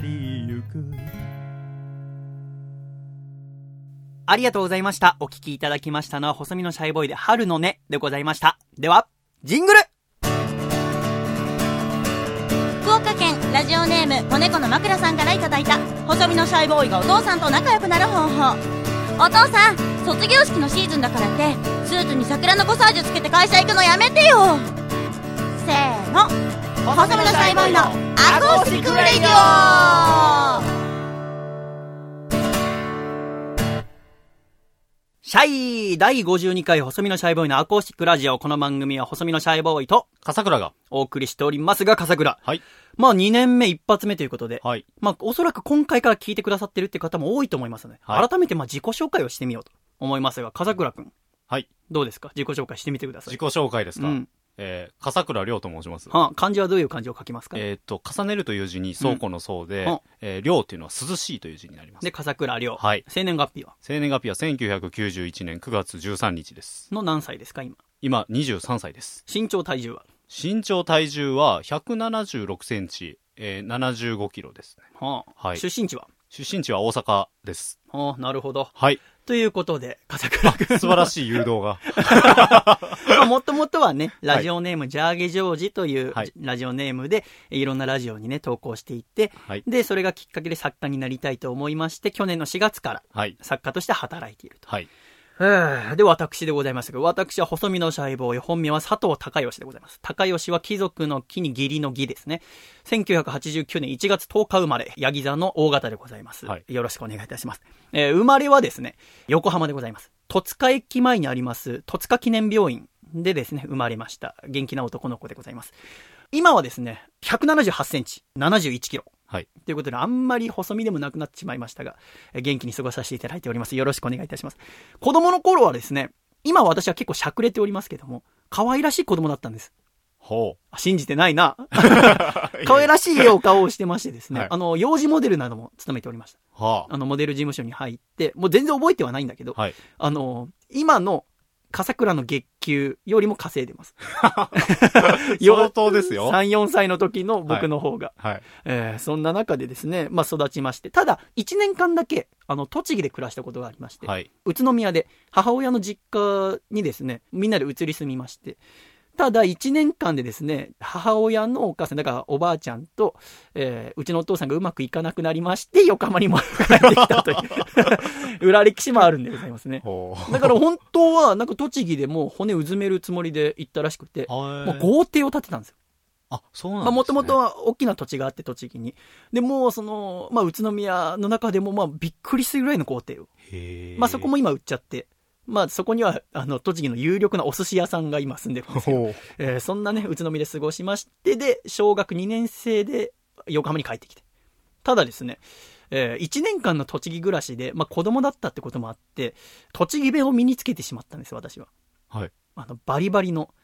人行くありがとうございました。お聞きいただきましたのは、細身のシャイボーイで春の音でございました。では、ジングル福岡県ラジオネーム子猫の枕さんからいただいた細身のシャイボーイがお父さんと仲良くなる方法。お父さん卒業式のシーズンだからってスーツに桜のコサージュつけて会社行くのやめてよ。せーの。細身のシャイボーイのアコースティックレディオシャイ第52回細身のシャイボーイのアコースティックラジオ。この番組は細身のシャイボーイと笠倉が。お送りしておりますが、笠倉。はい。まあ2年目一発目ということで、はい。まあおそらく今回から聞いてくださってるって方も多いと思いますので、はい改めてまあ自己紹介をしてみようと思いますが、笠倉くん、はい。どうですか？自己紹介してみてください。自己紹介ですか？うん。えー、笠倉亮と申します。はあ、漢字はどういう漢字を書きますか、えーっと、重ねるという字に倉庫の倉で、うんえー、亮っていうのは涼しいという字になります。で、笠倉亮。はい生年月日は？生年月日は1991年9月13日です。の何歳ですか今？今、23歳です。身長体重は？身長体重は176センチ、えー、75キロですね。はあ、はい出身地は？出身地は大阪です。はあ、なるほど。はい。ということで、笠倉くん。素晴らしい誘導が。まあ、もともとはね、ラジオネーム、ジャーゲジョージというはいラジオネームで、いろんなラジオにね、投稿していって、はい。で、それがきっかけで作家になりたいと思いまして、去年の4月からはい。作家として働いていると。はい。で、私でございますが、私は細身のシャイボーイ、本名は佐藤孝義でございます。孝義は貴族の木に義理の義ですね。1989年1月10日生まれ、ヤギ座の大型でございます。はいよろしくお願いいたします。えー生まれはですね、横浜でございます。戸塚駅前にあります、戸塚記念病院でですね、生まれました。元気な男の子でございます。今はですね、178センチ、71キロ。はい。ということで、あんまり細身でもなくなってしまいましたが、えー元気に過ごさせていただいております。よろしくお願いいたします。子供の頃はですね、今私は結構しゃくれておりますけども、可愛らしい子供だったんです。ほあ信じてないな。う。可愛らしいお顔をしてましてですね、はいあの、幼児モデルなども務めておりました。はあの、モデル事務所に入って、もう全然覚えてはないんだけど、あ。はい。あの、今の笠倉の月給よりも稼いでます。相当ですよ。3、4歳の時の僕の方が。はい。えーそんな中でですね、まあ育ちまして、ただ、1年間だけ、あの、栃木で暮らしたことがありまして、はい。宇都宮で母親の実家にですね、みんなで移り住みまして、ただ1年間でですね、母親のお母さん、だからおばあちゃんと、えーうちのお父さんがうまくいかなくなりまして、横浜にも帰ってきたという、裏歴史もあるんでございますね。だから本当は、なんか栃木でもう骨うずめるつもりで行ったらしくて、ももう豪邸を建てたんですよ。あ、そうなんですもともとは大きな土地があって、栃木に。で、もう、その、まあ、宇都宮の中でも、まあ、びっくりするぐらいの豪邸を。まあ、そこも今売っちゃって。まあ、そこには、あの、栃木の有力なお寿司屋さんが今住んでるんです。えーそんなね、宇都宮で過ごしまして、で、小学2年生で横浜に帰ってきて。ただですね、え1年間の栃木暮らしで、まあ、子供だったってこともあって、栃木弁を身につけてしまったんです、私は。はい。あの、バリバリの、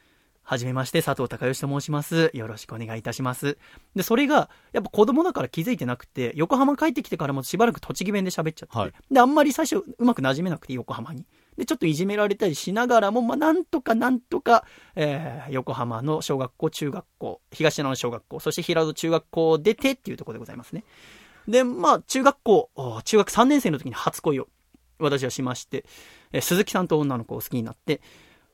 はじめまして、佐藤孝義と申します。よろしくお願いいたします。で、それが、やっぱ子供だから気づいてなくて、横浜帰ってきてからもしばらく栃木弁で喋っちゃってて、はいで、あんまり最初うまく馴染めなくて、横浜に。で、ちょっといじめられたりしながらも、まあ、なんとかなんとか、えー、横浜の小学校、中学校、東野の小学校、そして平戸中学校を出てっていうところでございますね。で、まあ、中学校、お中学3年生の時に初恋を私はしまして、えー鈴木さんと女の子を好きになって、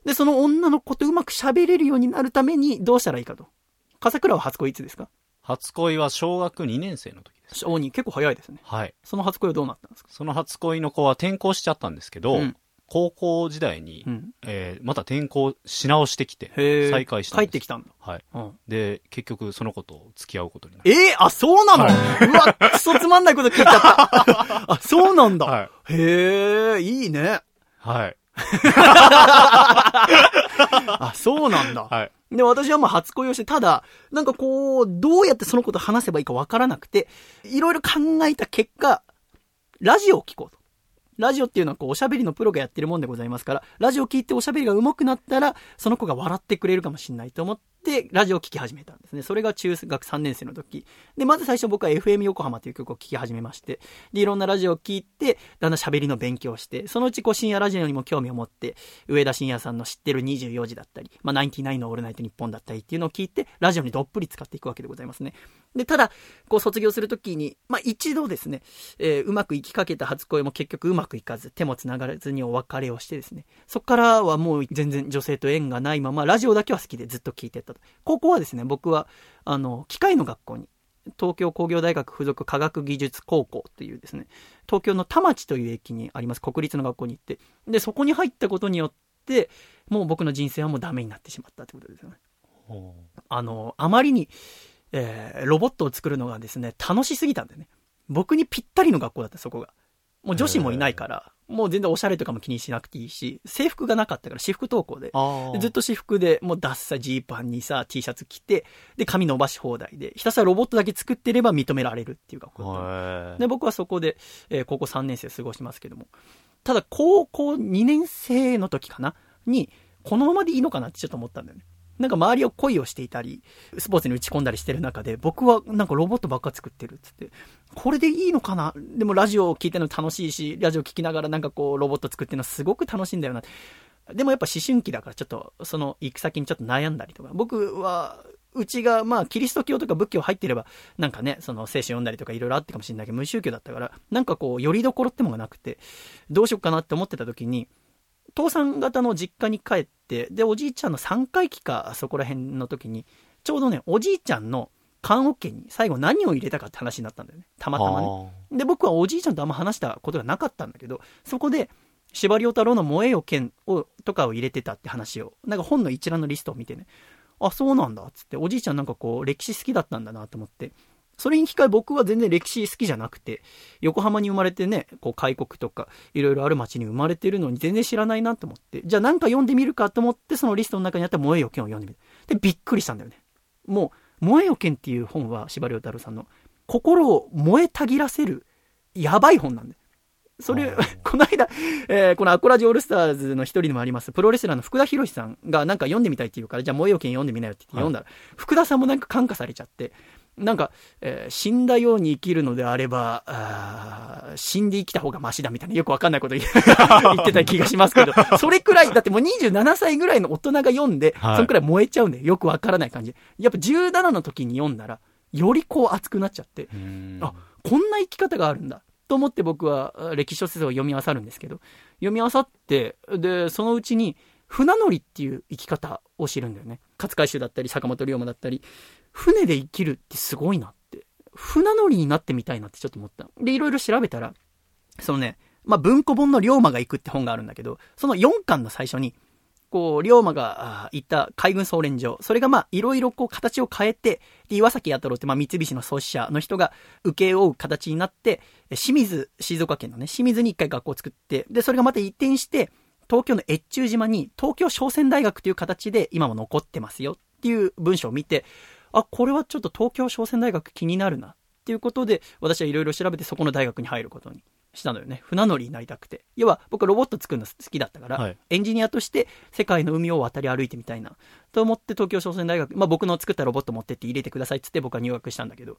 で、その女の子とうまく喋れるようになるためにどうしたらいいかと。笠倉は初恋いつですか？初恋は小学2年生の時です。小に結構早いですね。はい。その初恋はどうなったんですか？その初恋の子は転校しちゃったんですけど、うん高校時代に、うん。えーまた転校し直してきて。再会したんです。帰ってきたんだ。はい。うん。で、結局その子と付き合うことになる。えー、あ、そうなの、うわ、くそつまんないこと聞いちゃった。あ、そうなんだ。はい。へえ、いいね。はい。あ、そうなんだ。はい。で、私はまあ初恋をして、ただ、なんかこう、どうやってそのこと話せばいいかわからなくて、いろいろ考えた結果、ラジオを聞こうと。ラジオっていうのはこう、おしゃべりのプロがやってるもんでございますから、ラジオ聞いておしゃべりが上手くなったら、その子が笑ってくれるかもしれないと思って、ラジオを聞き始めたんですね。それが中学3年生の時。で、まず最初僕は FM 横浜という曲を聴き始めまして、で、いろんなラジオを聞いて、だんだん喋りの勉強をして、そのうちこう深夜ラジオにも興味を持って、上田晋也さんの知ってる24時だったり、まあ、ナインティナインのオールナイトニッポンだったりっていうのを聞いて、ラジオにどっぷり使っていくわけでございますね。で、ただ、こう卒業するときに、まあ、一度ですね、えーうまくいきかけた初恋も結局うまくいかず、手も繋がらずにお別れをしてですね、そこからはもう全然女性と縁がないまま、ラジオだけは好きでずっと聞いてた。高校はですね、僕は、あの、機械の学校に、東京工業大学附属科学技術高校というですね、東京の田町という駅にあります国立の学校に行って、で、そこに入ったことによって、もう僕の人生はもうダメになってしまったってことですよね。おあの、あまりに、えーロボットを作るのがですね、楽しすぎたんだよね。僕にぴったりの学校だった、そこが。もう女子もいないから、もう全然おしゃれとかも気にしなくていいし、制服がなかったから私服登校で。あでずっと私服で、もうダッサジーパンにさ、T シャツ着て、で、髪伸ばし放題で、ひたすらロボットだけ作ってれば認められるっていう学校で、僕はそこで、えー高校3年生過ごしますけども。ただ、高校2年生の時かな？に、このままでいいのかなってちょっと思ったんだよね。なんか周りを恋をしていたり、スポーツに打ち込んだりしてる中で、僕はなんかロボットばっか作ってるっつって、これでいいのかな？でもラジオを聞いてるの楽しいし、ラジオ聞きながらなんかこうロボット作ってるのすごく楽しいんだよな。でもやっぱ思春期だからちょっと、その行く先にちょっと悩んだりとか、僕は、うちが、まあ、キリスト教とか仏教入ってれば、なんかね、その聖書読んだりとかいろいろあってかもしれないけど、無宗教だったから、なんかこう、よりどころってもがなくて、どうしようかなって思ってた時に、父さん方の実家に帰って、で、おじいちゃんの3回忌か、そこら辺の時に、ちょうどね、おじいちゃんの棺桶に最後何を入れたかって話になったんだよね。たまたまね。で、僕はおじいちゃんとあんま話したことがなかったんだけど、そこで、司馬遼太郎の燃えよ剣を、とかを入れてたって話を、なんか本の一覧のリストを見てね、あ、そうなんだ、つって、おじいちゃんなんかこう、歴史好きだったんだなと思って、それに引き換え僕は全然歴史好きじゃなくて、横浜に生まれてね、こう開国とか、いろいろある町に生まれてるのに全然知らないなと思って、じゃあなんか読んでみるかと思って、そのリストの中にあった燃えよ剣を読んでみる。で、びっくりしたんだよね。もう、燃えよ剣っていう本は、司馬遼太郎さんの、心を燃えたぎらせる、やばい本なんで。それ、この間、えーこのアコラジオールスターズの一人でもあります、プロレスラーの福田博さんがなんか読んでみたいって言うから、じゃあ燃えよ剣読んでみなよって言って読んだら、福田さんもなんか感化されちゃって、なんか、えー死んだように生きるのであれば、あー死んで生きた方がマシだみたいな、よくわかんないこと言 言ってた気がしますけど、それくらい、だってもう27歳ぐらいの大人が読んで、はいそのくらい燃えちゃうんで、よくわからない感じ。やっぱ17の時に読んだら、よりこう熱くなっちゃって、うんあ、こんな生き方があるんだ。と思って僕はあ歴史小説を読み漁るんですけど、読み漁って、で、そのうちに、船乗りっていう生き方を知るんだよね。勝海舟だったり、坂本龍馬だったり、船で生きるってすごいなって。船乗りになってみたいなってちょっと思った。で、いろいろ調べたら、そのね、まあ、文庫本の龍馬が行くって本があるんだけど、その4巻の最初に、こう、龍馬が行った海軍総連場、それがま、いろいろこう形を変えて、で、岩崎弥太郎ってま、三菱の創始者の人が受け負う形になって、清水、静岡県のね、清水に一回学校を作って、で、それがまた移転して、東京の越中島に東京商船大学という形で今も残ってますよっていう文章を見て、あ、これはちょっと東京商船大学気になるなっていうことで、私はいろいろ調べてそこの大学に入ることにしたのよね。船乗りになりたくて。要は僕はロボット作るの好きだったから、はいエンジニアとして世界の海を渡り歩いてみたいな。と思って東京商船大学、まあ僕の作ったロボット持ってって入れてくださいっつって僕は入学したんだけど。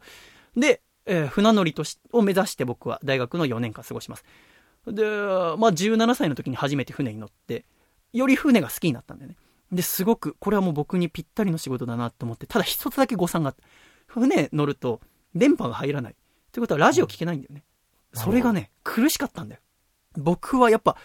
で、えー船乗りとしを目指して僕は大学の4年間過ごします。で、まあ17歳の時に初めて船に乗って、より船が好きになったんだよね。で、すごく、これはもう僕にぴったりの仕事だなと思って、ただ一つだけ誤算があって、船乗ると電波が入らない。ってことはラジオ聞けないんだよね。それがね、苦しかったんだよ。僕はやっぱ、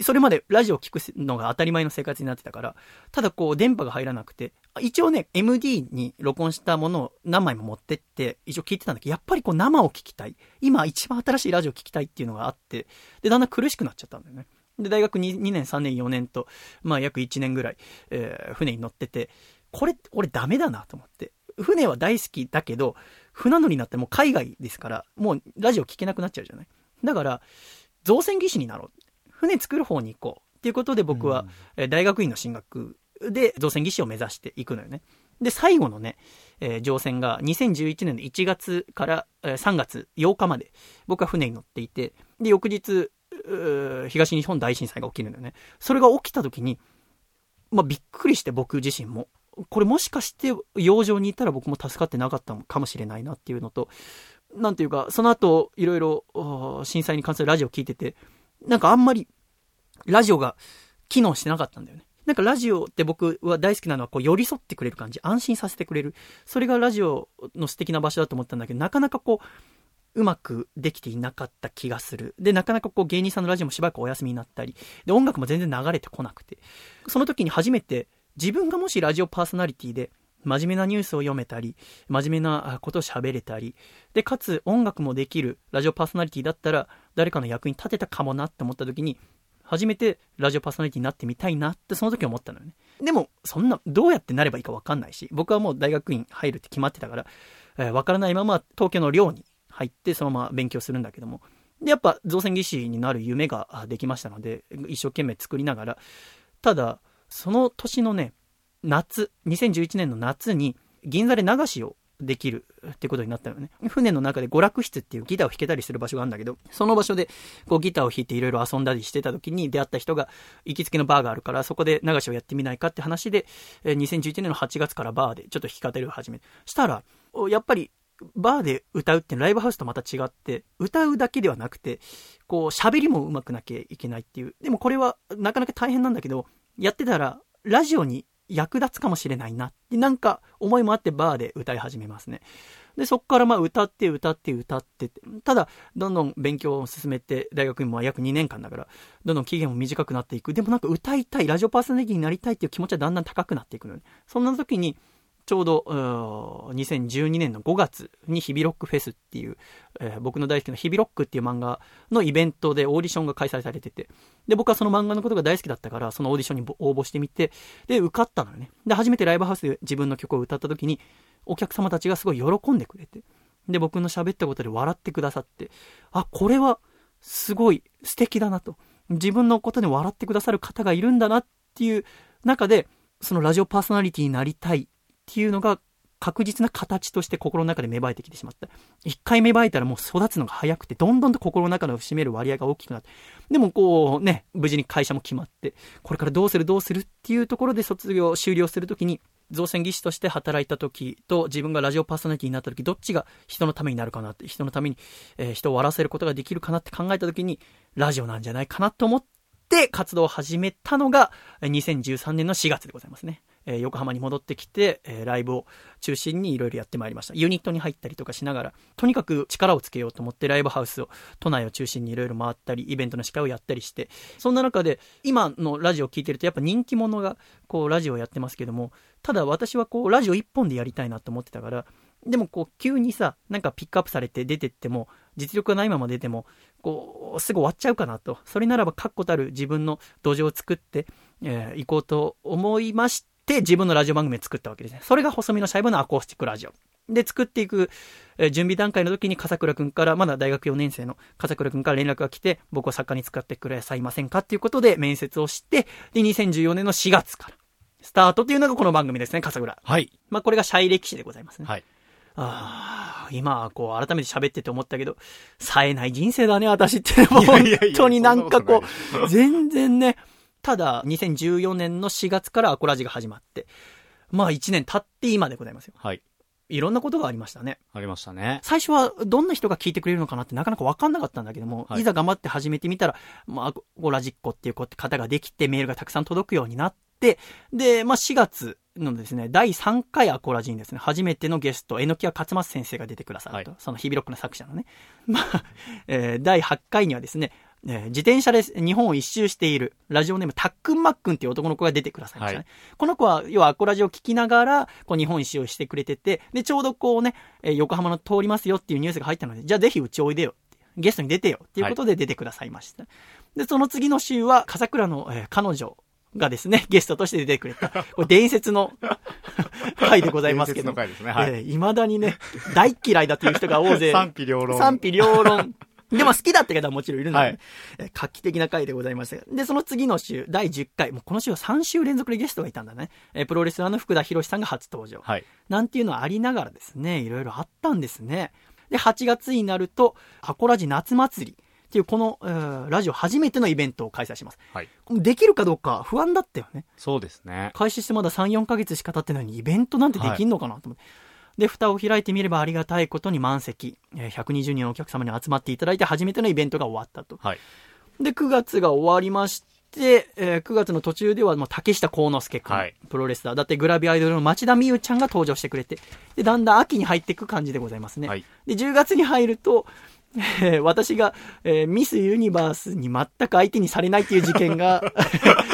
それまでラジオ聞くのが当たり前の生活になってたから、ただこう電波が入らなくて、一応ね、MD に録音したものを何枚も持ってって、一応聞いてたんだけど、やっぱりこう生を聞きたい。今一番新しいラジオ聞きたいっていうのがあって、で、だんだん苦しくなっちゃったんだよね。で、大学 2, 2年、3年、4年と、まあ約1年ぐらい、えー船に乗ってて、これ、俺ダメだなと思って。船は大好きだけど、船乗りになってもう海外ですから、もうラジオ聞けなくなっちゃうじゃない？だから、造船技師になろう。船作る方に行こう。っていうことで僕は、えー大学院の進学で造船技師を目指していくのよね。で、最後のね、えー乗船が2011年の1月から、えー3月8日まで僕は船に乗っていて、で、翌日、東日本大震災が起きるんだよね。それが起きた時に、まあ、びっくりして僕自身も。これもしかして洋上にいたら僕も助かってなかったのかもしれないなっていうのと、なんていうか、その後いろいろ震災に関するラジオ聞いてて、なんかあんまりラジオが機能してなかったんだよね。なんかラジオって僕は大好きなのはこう寄り添ってくれる感じ、安心させてくれる。それがラジオの素敵な場所だと思ったんだけど、なかなかこう、うまくできていなかった気がする。で、なかなかこう芸人さんのラジオもしばらくお休みになったり、で、音楽も全然流れてこなくて、その時に初めて自分がもしラジオパーソナリティで真面目なニュースを読めたり、真面目なことを喋れたり、で、かつ音楽もできるラジオパーソナリティだったら誰かの役に立てたかもなって思った時に、初めてラジオパーソナリティになってみたいなってその時思ったのよね。でも、そんな、どうやってなればいいかわかんないし、僕はもう大学院入るって決まってたから、えーわからないまま東京の寮に入ってそのまま勉強するんだけども、で、やっぱ造船技師になる夢ができましたので、一生懸命作りながら、ただ、その年のね、夏、2011年の夏に銀座で流しをできるってことになったのね。船の中で娯楽室っていうギターを弾けたりする場所があるんだけど、その場所でこうギターを弾いていろいろ遊んだりしてた時に出会った人が行きつけのバーがあるから、そこで流しをやってみないかって話で、2011年の8月からバーでちょっと弾き語りを始めしたら、やっぱりバーで歌うってライブハウスとまた違って、歌うだけではなくて、こう喋りも上手くなきゃいけないっていう。でもこれはなかなか大変なんだけど、やってたらラジオに役立つかもしれないなって、なんか思いもあってバーで歌い始めますね。で、そこからまあ歌って歌って歌って、ただ、どんどん勉強を進めて、大学院も約2年間だから、どんどん期限も短くなっていく。でもなんか歌いたい、ラジオパーソナリティになりたいっていう気持ちはだんだん高くなっていくのね。そんな時に、ちょうど、2012年の5月にヒビロックフェスっていう、えー僕の大好きなヒビロックっていう漫画のイベントでオーディションが開催されてて、で、僕はその漫画のことが大好きだったから、そのオーディションに応募してみて、で、受かったのよね。で、初めてライブハウスで自分の曲を歌った時に、お客様たちがすごい喜んでくれて、で、僕の喋ったことで笑ってくださって、あ、これは、すごい素敵だなと。自分のことで笑ってくださる方がいるんだなっていう中で、そのラジオパーソナリティになりたいっていうのが確実な形として心の中で芽生えてきてしまった。一回芽生えたらもう育つのが早くて、どんどんと心の中の占める割合が大きくなって。でもこうね、無事に会社も決まって、これからどうするどうするっていうところで卒業、終了するときに、造船技師として働いた時と自分がラジオパーソナリティになった時どっちが人のためになるかなって人のために、えー人を笑わせることができるかなって考えた時にラジオなんじゃないかなと思って活動を始めたのが2013年の4月でございますね、えー横浜に戻ってきて、えーライブを中心にいろいろやってまいりました。ユニットに入ったりとかしながらとにかく力をつけようと思ってライブハウスを都内を中心にいろいろ回ったりイベントの司会をやったりしてそんな中で今のラジオを聞いてるとやっぱ人気者がこうラジオをやってますけどもただ私はこうラジオ一本でやりたいなと思ってたからでもこう急にさなんかピックアップされて出てっても実力がないまま出てもこうすぐ終わっちゃうかなと。それならば確固たる自分の土壌を作って、えー行こうと思いまして自分のラジオ番組を作ったわけですねそれが細身のシャイボのアコースティックラジオで作っていく、えー準備段階の時に笠倉くんからまだ大学4年生の笠倉くんから連絡が来て僕を作家に使ってくださいませんかっていうことで面接をしてで2014年の4月からスタートっていうのがこの番組ですね、笠倉。はい。まあ、これがシャイ歴史でございますね。はい。ああ、今、こう、改めて喋ってて思ったけど、冴えない人生だね、私って。本当になんかこう、全然ね。ただ、2014年の4月からアコラジが始まって、まあ1年経って今でございますよ。はい。いろんなことがありましたね。ありましたね。最初はどんな人が聞いてくれるのかなってなかなか分かんなかったんだけども、はいい、ざ頑張って始めてみたら、まあ、ゴラジッコっていう方ができてメールがたくさん届くようになって、で、まあ、4月のですね、第3回アコラジにですね、初めてのゲスト、榎谷勝松先生が出てくださると、はいそのヒビロックの作者のね。まあ、えー第8回にはですね、えー自転車で日本を一周しているラジオネームタックンマックンっていう男の子が出てくださいましたね。はいこの子は、要はアコラジを聞きながら、こう日本一周をしてくれてて、で、ちょうどこうね、えー横浜の通りますよっていうニュースが入ったので、じゃあぜひうちおいでよ。ゲストに出てよっていうことで出てくださいました。で、その次の週は、笠倉の、えー彼女がですね、ゲストとして出てくれた。これ伝説の 回でございますけど。伝説の回ですねはいえー未だにね、大嫌いだという人が大勢。賛否両論。賛否両論。でも好きだって方はもちろんいるので、はいえー画期的な回でございました。で、その次の週、第10回、もうこの週は3週連続でゲストがいたんだね。えープロレスラーの福田博さんが初登場。はい。なんていうのはありながらですね、いろいろあったんですね。で、8月になると、アコラジ夏祭りっていうこの、えーラジオ初めてのイベントを開催します。はい。できるかどうか不安だったよね。そうですね。開始してまだ3、4ヶ月しか経ってないのにイベントなんてできんのかなと思って。で、蓋を開いてみればありがたいことに満席、えー120人のお客様に集まっていただいて初めてのイベントが終わったと。はい。で、9月が終わりまして、えー9月の途中ではもう竹下幸之助君、はいプロレスラー。だってグラビアアイドルの町田美優ちゃんが登場してくれて、で、だんだん秋に入っていく感じでございますね。はいで、10月に入ると、えー私が、えーミスユニバースに全く相手にされないっていう事件が、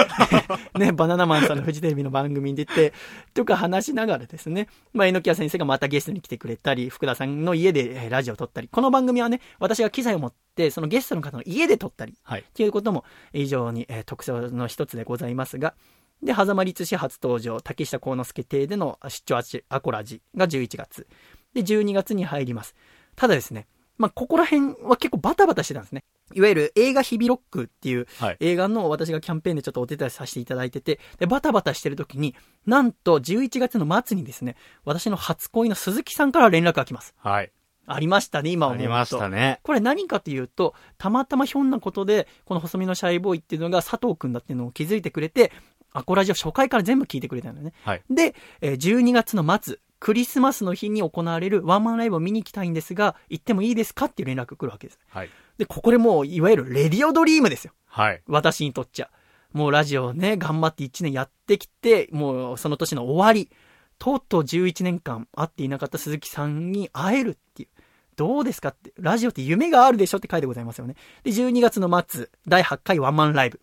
ね、バナナマンさんのフジテレビの番組に出て、とか話しながらですね、まあ、榎谷先生がまたゲストに来てくれたり、福田さんの家でえーラジオを撮ったり、この番組はね、私が機材を持って、そのゲストの方の家で撮ったり、はい。っていうことも非常に、えー特徴の一つでございますが、で、狭間律師初登場、竹下幸之助邸での出張アコラジが11月。で、12月に入ります。ただですね、まあ、ここら辺は結構バタバタしてたんですね。いわゆる映画ヒビロックっていうはい。映画の私がキャンペーンでちょっとお手伝いさせていただいてて、で、バタバタしてる時に、なんと11月の末にですね、私の初恋の鈴木さんから連絡が来ます。はい。ありましたね、今思うと。ありましたね。これ何かというと、たまたまひょんなことで、この細身のシャイボーイっていうのが佐藤くんだっていうのを気づいてくれて、アコラジオ初回から全部聞いてくれたんだよね。はい。で、えー12月の末、クリスマスの日に行われるワンマンライブを見に行きたいんですが、行ってもいいですかっていう連絡が来るわけです。はい。で、ここでもう、いわゆるレディオドリームですよ。はい。私にとっちゃ。もうラジオをね、頑張って1年やってきて、もうその年の終わり、とうとう11年間会っていなかった鈴木さんに会えるっていう。どうですかって、ラジオって夢があるでしょって書いてございますよね。で、12月の末、第8回ワンマンライブ。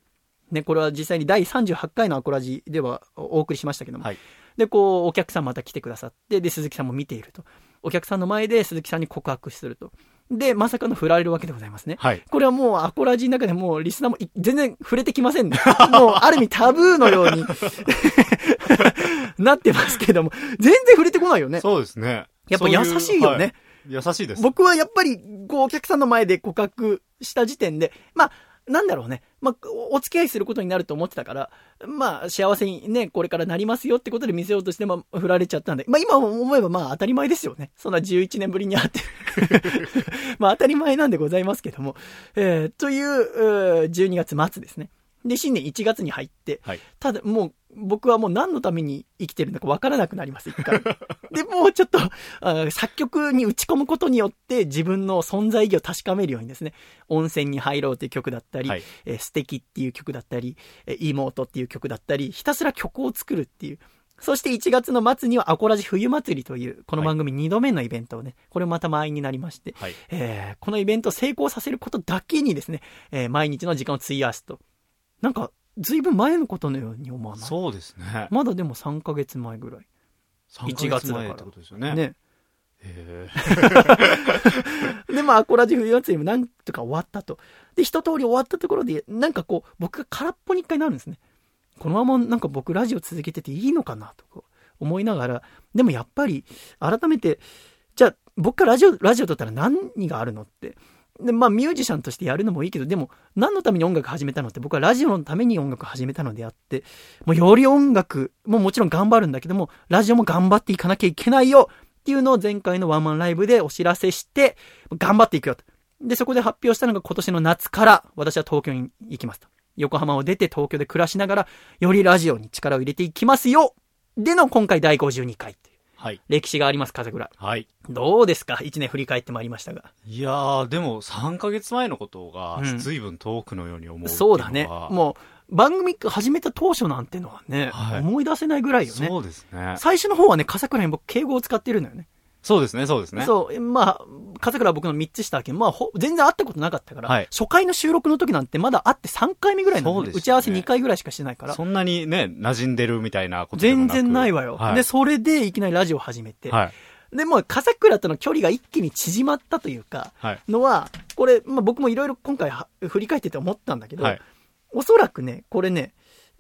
ね、これは実際に第38回のアコラジではお送りしましたけども。はい。で、こう、お客さんまた来てくださって、で、鈴木さんも見ていると。お客さんの前で鈴木さんに告白すると。で、まさかの振られるわけでございますね。はい。これはもうアコラジの中でもうリスナーもい全然触れてきませんね。もうある意味タブーのように なってますけども、全然触れてこないよね。そうですね。やっぱ優しいよね。そううはい優しいです。僕はやっぱり、こう、お客さんの前で告白した時点で、まあ、なんだろうね。まあ、お付き合いすることになると思ってたから、まあ、幸せにね、これからなりますよってことで見せようとして、まあ、振られちゃったんで。まあ、今思えばまあ、当たり前ですよね。そんな11年ぶりに会って。まあ、当たり前なんでございますけども。えー、という、12月末ですね。で、新年1月に入って、はい。ただもう、僕はもう何のために生きてるのかわからなくなります、一回。で、もうちょっと、あ作曲に打ち込むことによって自分の存在意義を確かめるようにですね、温泉に入ろうという曲だったり、はいえー素敵っていう曲だったり、えー妹っていう曲だったり、ひたすら曲を作るっていう。そして1月の末にはアコラジ冬祭りという、この番組2度目のイベントをね、これまた満員になりまして、はい。えーこのイベントを成功させることだけにですね、えー毎日の時間を費やすと。なんか、ずいぶん前のことのように思わない？そうですね。まだでも3ヶ月前ぐらい。3 1月だから前ってことですよね。ね。へ で、まあ、アコラジ冬祭りもなんとか終わったと。で、一通り終わったところで、なんかこう、僕が空っぽに一回なるんですね。このままなんか僕ラジオ続けてていいのかなと思いながら、でもやっぱり、改めて、じゃあ、僕がラジオ、ラジオ撮ったら何があるのって。で、まあ、ミュージシャンとしてやるのもいいけど、でも、何のために音楽始めたのって、僕はラジオのために音楽始めたのであって、もうより音楽ももちろん頑張るんだけども、ラジオも頑張っていかなきゃいけないよっていうのを前回のワンマンライブでお知らせして、頑張っていくよと。で、そこで発表したのが今年の夏から私は東京に行きますと。横浜を出て東京で暮らしながら、よりラジオに力を入れていきますよでの今回第52回はい。歴史があります、風倉。はい。どうですか？一年振り返ってまいりましたが。いやー、でも3ヶ月前のことがうん随分遠くのように思うっていそうだね。もう、番組始めた当初なんてのはね、はい思い出せないぐらいよね。そうですね。最初の方はね、笠倉に僕敬語を使ってるのよね。そうですね、そうですね。そう、まあ、笠倉は僕の3つ下だけど、まあ、ほ全然会ったことなかったから、はい初回の収録の時なんてまだ会って3回目ぐらいなの、ねね打ち合わせ2回ぐらいしかしてないから。そんなにね、馴染んでるみたいなこと全然ないわよ、はい。で、それでいきなりラジオを始めて。はい。で、もう、笠倉との距離が一気に縮まったというか、はい。のは、これ、まあ僕もいろいろ今回は振り返ってて思ったんだけど、はい。おそらくね、これね、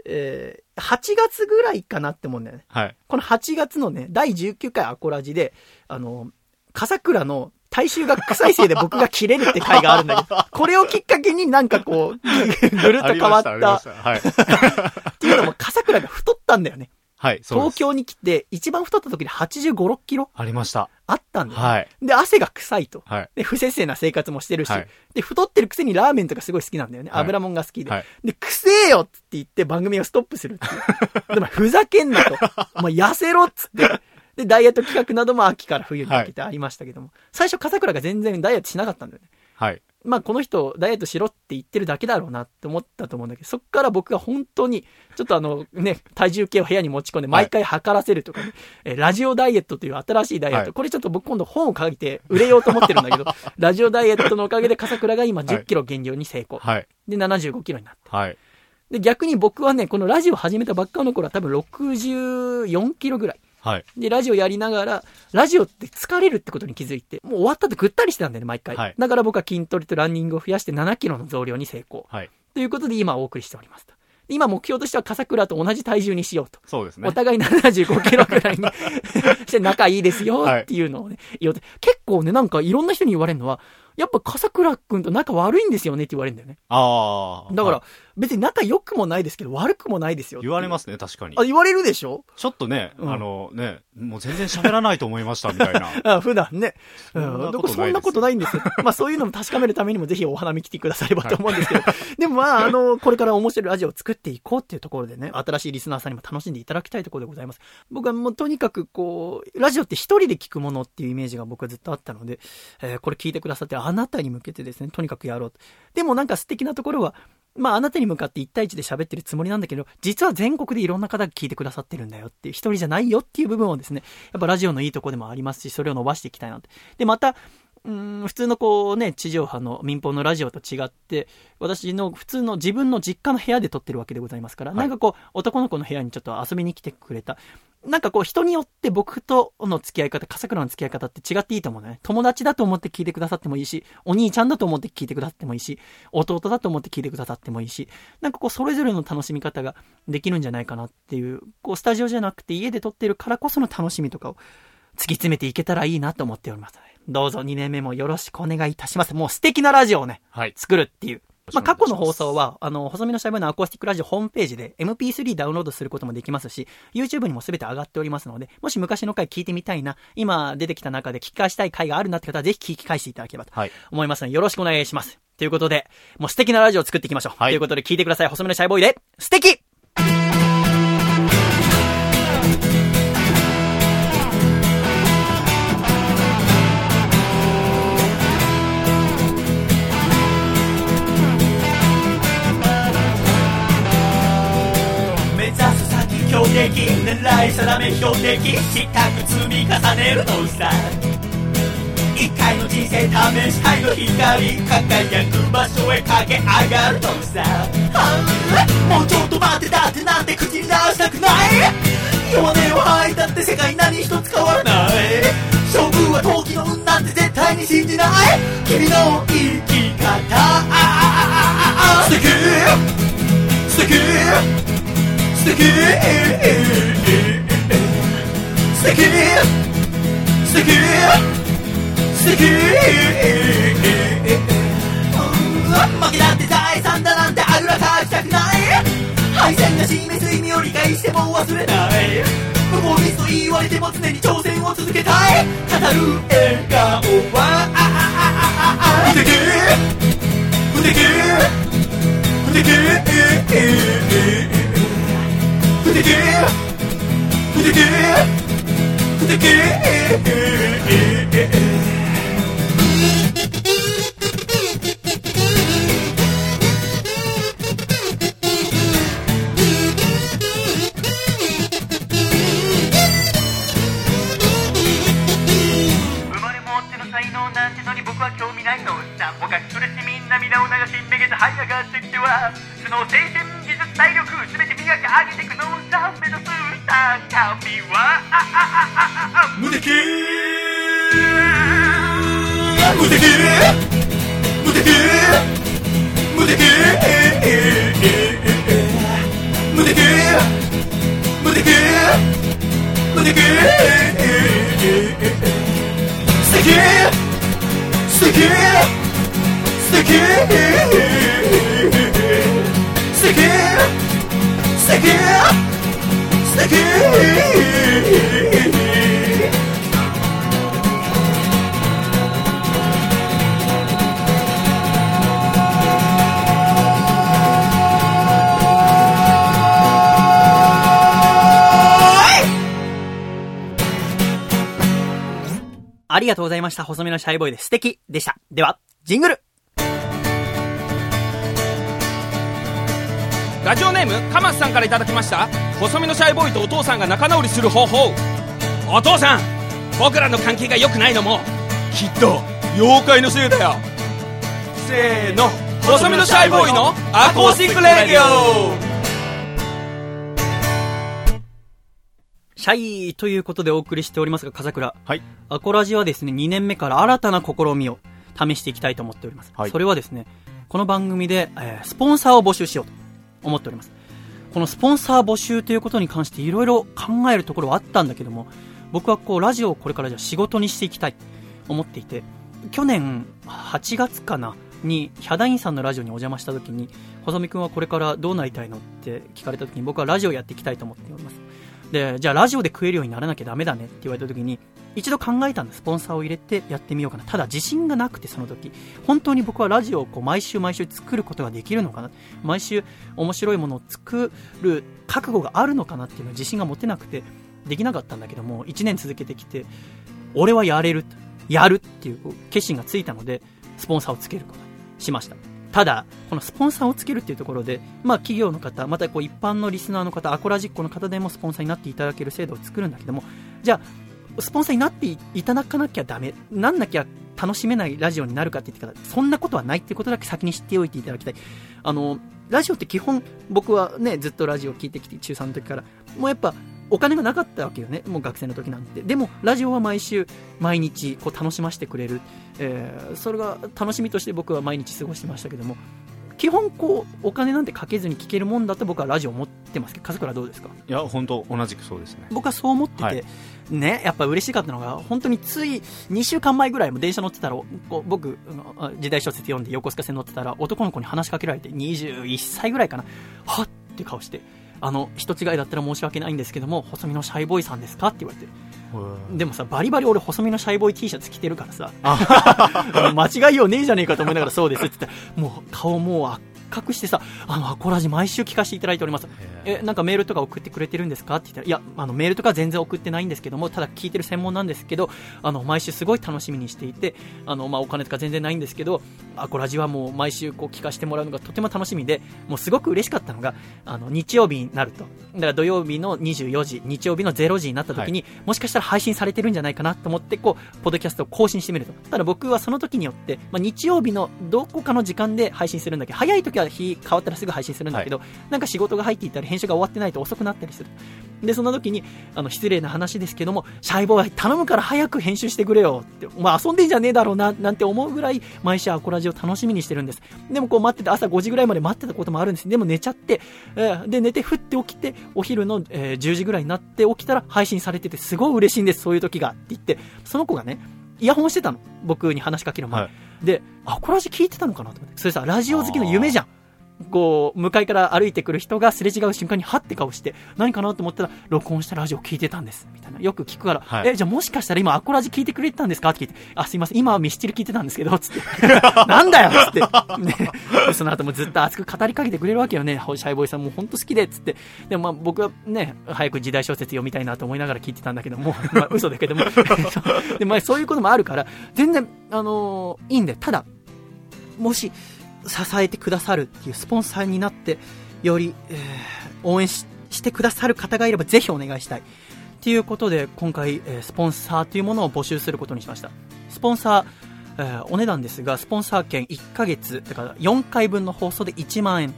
えー、8月ぐらいかなって思うんだよね。はい。この8月のね、第19回アコラジで、あの、笠倉の大衆学再生で僕が切れるって回があるんだけど、これをきっかけになんかこう、ぐるっと変わったはい。っていうのも、笠倉が太ったんだよね。はい。東京に来て、一番太った時で85、6キロありました。あったんだよ、ね。はい。で、汗が臭いと。はい。で、不節制な生活もしてるし、はいで、太ってるくせにラーメンとかすごい好きなんだよね。はい油もんが好きで。はい。で、くせえよって言って番組をストップするっていう。でも、ふざけんなと。お前痩せろっつって。で、ダイエット企画なども秋から冬にかけてありましたけども。最初、笠倉が全然ダイエットしなかったんだよね。はい。まあこの人ダイエットしろって言ってるだけだろうなって思ったと思うんだけど、そっから僕が本当に、ちょっとあのね、体重計を部屋に持ち込んで毎回測らせるとかね、えラジオダイエットという新しいダイエット、はいこれちょっと僕今度本を書いて売れようと思ってるんだけど、ラジオダイエットのおかげで笠倉が今10キロ減量に成功。はい。で、75キロになった。はい。で、逆に僕はね、このラジオ始めたばっかの頃は多分64キロぐらい。はい。で、ラジオやりながら、ラジオって疲れるってことに気づいて、もう終わった後ぐったりしてたんだよね、毎回。はいだから僕は筋トレとランニングを増やして7キロの増量に成功。はい。ということで今お送りしておりますと。今目標としては笠倉と同じ体重にしようと。そうですねお。互い75キロぐらいに して仲いいですよっていうのをね、言おうと。結構ね、なんかいろんな人に言われるのは、やっぱ笠倉くんと仲悪いんですよねって言われるんだよね。ああ。だからはい、別に仲良くもないですけど、悪くもないですよ。言われますすね、確かにあ、。言われるでしょ？ちょっとね、うんあのね、もう全然喋らないと思いました、みたいな。あ普段ね。そんなことないですそんなことないんですよ。まあそういうのも確かめるためにもぜひお花見来てくださればと思うんですけど。でもまあ、あの、これから面白いラジオを作っていこうっていうところでね、新しいリスナーさんにも楽しんでいただきたいところでございます。僕はもうとにかくこう、ラジオって一人で聞くものっていうイメージが僕はずっとあったので、えーこれ聞いてくださってあなたに向けてですね、とにかくやろうと。でもなんか素敵なところは、まああなたに向かって1対1で喋ってるつもりなんだけど、実は全国でいろんな方が聞いてくださってるんだよっていう、一人じゃないよっていう部分をですね、やっぱラジオのいいとこでもありますし、それを伸ばしていきたいなって。で、また、うーん普通のこうね、地上波の民放のラジオと違って、私の普通の自分の実家の部屋で撮ってるわけでございますから、はいなんかこう、男の子の部屋にちょっと遊びに来てくれた。なんかこう、人によって僕との付き合い方、笠倉の付き合い方って違っていいと思うね。友達だと思って聞いてくださってもいいし、お兄ちゃんだと思って聞いてくださってもいいし、弟だと思って聞いてくださってもいいし、なんかこう、それぞれの楽しみ方ができるんじゃないかなっていう、こう、スタジオじゃなくて家で撮ってるからこその楽しみとかを突き詰めていけたらいいなと思っておりますので、どうぞ2年目もよろしくお願いいたします。もう素敵なラジオをね、はい。作るっていう。まあ、過去の放送は、は、あの、細身のシャイボーイのアコースティックラジオホームページで MP3 ダウンロードすることもできますし、YouTube にもすべて上がっておりますので、もし昔の回聞いてみたいな、今出てきた中で聞き返したい回があるなって方は、ぜひ聞き返していただければとはい。思いますので、よろしくお願いします。ということで、もう素敵なラジオを作っていきましょう。はいということで、聞いてください。細身のシャイボーイで、素敵先強敵狙い定め標的したく積み重ねるのさ一回の人生試し灰の光輝く場所へ駆け上がるのさもうちょっと待ってだってなんて口に出したくない弱音を吐いたって世界何一つ変わらない勝負は陶器の運なんて絶対に信じない君の生き方素敵。素敵。敵。素敵。素敵。素敵。負けだって財産だなんてあぐらかきたくない敗戦が示す意味を理解しても忘れない無謀ミスと言われても常に挑戦を続けたい語る笑顔は不敵。不敵。不敵僕は興味ないの。さ他それしみんな皆を流しめげて這い上がってきては。その精神体力全て磨き上げていくのさ目指す高みはあああああ無敵無敵無敵無敵無敵無敵無敵素敵素敵素敵素敵素敵ありがとうございました。細身のシャイボーイで素敵でした。では、ジングルラジオネームカマスさんからいただきました。細身のシャイボーイとお父さんが仲直りする方法。お父さん僕らの関係が良くないのもきっと妖怪のせいだよ。せーの。細身のシャイボーイのアコースティックレディオ。シャイということでお送りしておりますが、笠倉。はい。アコラジはですね、2年目から新たな試みを試していきたいと思っております。はい。それはですね、この番組で、えースポンサーを募集しようと思っております。このスポンサー募集ということに関していろいろ考えるところはあったんだけども、僕はこう、ラジオをこれからじゃ仕事にしていきたいと思っていて、去年8月かな、に、ヒャダインさんのラジオにお邪魔した時に、細見くんはこれからどうなりたいのって聞かれた時に僕はラジオやっていきたいと思っております。で、じゃあラジオで食えるようにならなきゃダメだねって言われた時に、一度考えたんです。スポンサーを入れてやってみようかな。ただ自信がなくてその時、本当に僕はラジオをこう毎週毎週作ることができるのかな。毎週面白いものを作る覚悟があるのかなっていうのは自信が持てなくて、できなかったんだけども、1年続けてきて、俺はやれる、やるっていう決心がついたので、スポンサーをつけることにしました。ただ、このスポンサーをつけるっていうところで、まあ企業の方、またこう一般のリスナーの方、アコラジックの方でもスポンサーになっていただける制度を作るんだけども、じゃあ、スポンサーになっていただかなきゃダメ、なんなきゃ楽しめないラジオになるかって言ってから、そんなことはないっていうことだけ先に知っておいていただきたい。あの、ラジオって基本、僕はね、ずっとラジオ聞いてきて、中3の時から、もうやっぱ、お金がなかったわけよね、もう学生の時なんて。でも、ラジオは毎週、毎日、こう楽しませてくれる。えーそれが楽しみとして僕は毎日過ごしてましたけども、基本こう、お金なんてかけずに聞けるもんだと僕はラジオ思ってます。けど、笠倉どうですか？いや、本当同じくそうですね。僕はそう思ってて、はい。ね、やっぱ嬉しかったのが、本当につい2週間前ぐらいも電車乗ってたら、こう僕、あ時代小説読んで横須賀線乗ってたら、男の子に話しかけられて、21歳ぐらいかな、はっって顔して、あの、人違いだったら申し訳ないんですけども、細身のシャイボーイさんですかって言われて、でもさ、バリバリ俺細身のシャイボーイ T シャツ着てるからさ、間違いようねえじゃねえかと思いながらそうですって言って、もう顔もう赤くしてさ、あの、アコラジ毎週聞かせていただいております。え、なんかメールとか送ってくれてるんですか？って言ったら、いや、あの、メールとか全然送ってないんですけども、ただ聞いてる専門なんですけど、あの、毎週すごい楽しみにしていて、あの、まあ、お金とか全然ないんですけど、アコラジはもう毎週こう聞かせてもらうのがとても楽しみで、もうすごく嬉しかったのが、あの、日曜日になると。だから土曜日の24時、日曜日の0時になった時に、もしかしたら配信されてるんじゃないかなと思って、こう、ポッドキャストを更新してみると。ただ僕はその時によって、まあ、日曜日のどこかの時間で配信するんだけど、早い時は日変わったらすぐ配信するんだけど、なんか仕事が入っていたり、編集が終わってないと遅くなったりする。で、そんな時に、あの、失礼な話ですけども、シャイボーイ頼むから早く編集してくれよって、まあ遊んでんじゃねえだろうな、なんて思うぐらい、毎週アコラジを楽しみにしてるんです。でもこう待ってて、朝5時ぐらいまで待ってたこともあるんです。でも寝ちゃって、えーで、寝て、ふって起きて、お昼の、えー10時ぐらいになって起きたら配信されてて、すごい嬉しいんです、そういう時が。って言って、その子がね、イヤホンしてたの。僕に話しかける前。はいで、アコラジ聞いてたのかなと思って。それさ、ラジオ好きの夢じゃん。こう、向かいから歩いてくる人がすれ違う瞬間にハッて顔して、何かなと思ったら、録音したラジオ聞いてたんです。みたいな。よく聞くから、はいえ、じゃあもしかしたら今アコラジ聞いてくれてたんですか？って聞いて、あ、すいません、今はミスチル聞いてたんですけど、つって。なんだよつって。ね。でその後もずっと熱く語りかけてくれるわけよね。シャイボーイさんも本当好きで、つって。でもまあ僕はね、早く時代小説読みたいなと思いながら聞いてたんだけども、まあ嘘だけども。で、まあそういうこともあるから、全然、あのーいいんで、ただ、もし、支えてくださるっていうスポンサーになって、より、えー応援してくださる方がいればぜひお願いしたい。ということで、今回、えースポンサーというものを募集することにしました。スポンサー、えーお値段ですが、スポンサー券1ヶ月、だから4回分の放送で1万円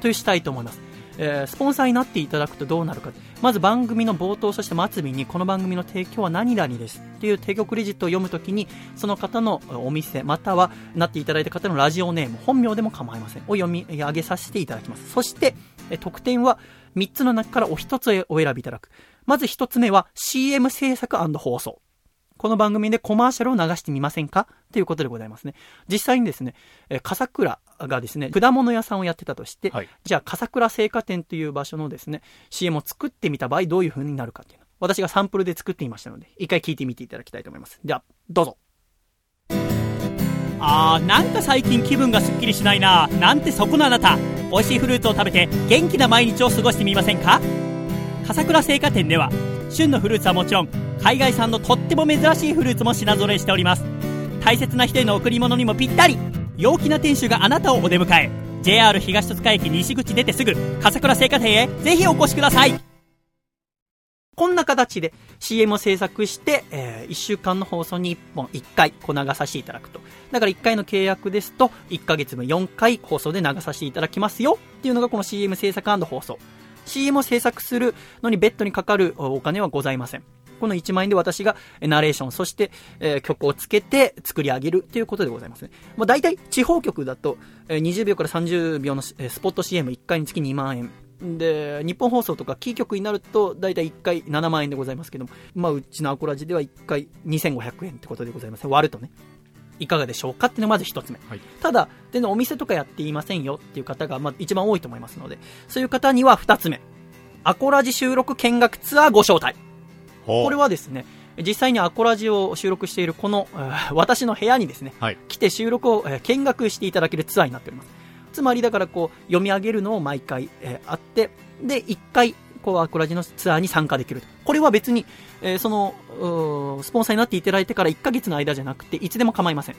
としたいと思います。えースポンサーになっていただくとどうなるか。まず番組の冒頭、そして末尾に、この番組の提供は何々ですっていう提供クレジットを読むときに、その方のお店、またはなっていただいた方のラジオネーム、本名でも構いません。を読み上げさせていただきます。そして、え特典は3つの中からお1つお選びいただく。まず1つ目は CM 制作放送。この番組でコマーシャルを流してみませんか？ということでございますね。実際にですね、えー笠倉がですね、果物屋さんをやってたとして、はいじゃあ笠倉製菓店という場所のですね、CM を作ってみた場合どういう風になるかっていうの。私がサンプルで作ってみましたので、一回聞いてみていただきたいと思います。では、どうぞ。あーなんか最近気分がすっきりしないななんてそこのあなた美味しいフルーツを食べて元気な毎日を過ごしてみませんか？笠倉製菓店では旬のフルーツはもちろん海外産のとっても珍しいフルーツも品揃えしております大切な人への贈り物にもぴったり陽気な店主があなたをお出迎え JR 東戸塚駅西口出てすぐ笠倉製菓店へぜひお越しくださいこんな形で CM を制作して、え1週間の放送に1本1回こう流させていただくと。だから1回の契約ですと、1ヶ月分4回放送で流させていただきますよっていうのがこの CM 制作放送。CM を制作するのに別途にかかるお金はございません。この1万円で私がナレーション、そして、曲をつけて作り上げるということでございますね。大体地方局だと、え20秒から30秒のスポット CM1 回につき2万円。で、日本放送とかキー局になると、大体1回7万円でございますけども、まあ、うちのアコラジでは1回2500円ってことでございます。割るとね。いかがでしょうかっていうのがまず一つ目。はいただ、全然お店とかやっていませんよっていう方が、まあ、一番多いと思いますので、そういう方には二つ目。アコラジ収録見学ツアーご招待。これはですね、実際にアコラジを収録しているこの、えー私の部屋にですね、はい来て収録を、えー見学していただけるツアーになっております。つまりだからこう、読み上げるのを毎回、えーあって、で、一回、こう、アコラジのツアーに参加できると。これは別に、えーその、スポンサーになっていただいてから1ヶ月の間じゃなくて、いつでも構いません。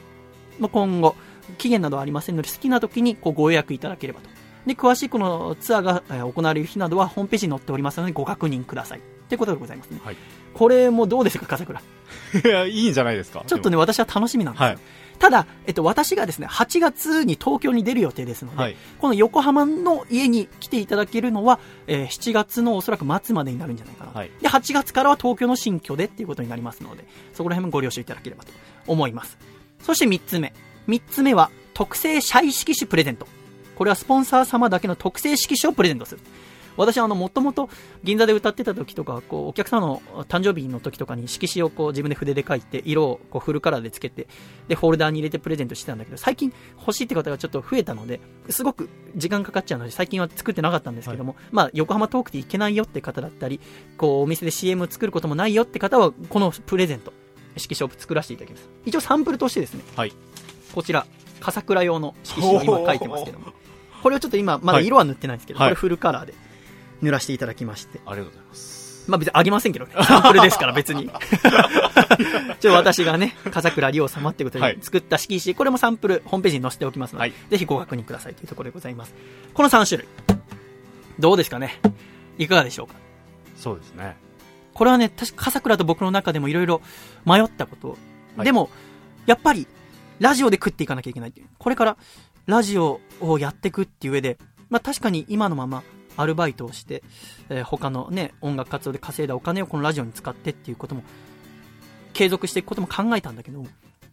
まあ、今後、期限などはありませんので、好きな時にこうご予約いただければと。で、詳しいこのツアーがえー行われる日などはホームページに載っておりますので、ご確認ください。ということでございますね。はいこれもどうですか、笠倉？いや、いいんじゃないですか？ちょっとね、私は楽しみなんですよ。はいただ、えっと、私がですね、8月に東京に出る予定ですので、はいこの横浜の家に来ていただけるのは、えー7月のおそらく末までになるんじゃないかな。はいで、8月からは東京の新居でっていうことになりますので、そこら辺もご了承いただければと思います。そして3つ目。3つ目は、特製シャイ色紙プレゼント。これはスポンサー様だけの特製色紙をプレゼントする。私はあの、もともと銀座で歌ってた時とか、こう、お客様の誕生日の時とかに色紙をこう自分で筆で書いて、色をこうフルカラーでつけて、で、ホルダーに入れてプレゼントしてたんだけど、最近欲しいって方がちょっと増えたので、すごく時間かかっちゃうので、最近は作ってなかったんですけども、まあ、横浜トークで行けないよって方だったり、こう、お店で CM を作ることもないよって方は、このプレゼント、色紙を作らせていただきます。一応サンプルとしてですね、はい。こちら、笠倉用の色紙を今書いてますけども、これをちょっと今、まだ色は塗ってないんですけど、はい。これフルカラーで塗らせていただきまして、ありがとうございます。まあ別にあげませんけどね。サンプルですから別に。ちょ私がね、笠倉理央様ってことはいで作った色紙、これもサンプル、ホームページに載せておきますので、はいぜひご確認くださいというところでございます。この3種類。どうですかね？いかがでしょうか？そうですね。これはね、確か笠倉と僕の中でもいろいろ迷ったこと。はいでも、やっぱり、ラジオで食っていかなきゃいけないっていう。これから、ラジオをやっていくっていう上で、まあ確かに今のまま、アルバイトをして、えー他のね、音楽活動で稼いだお金をこのラジオに使ってっていうことも、継続していくことも考えたんだけど、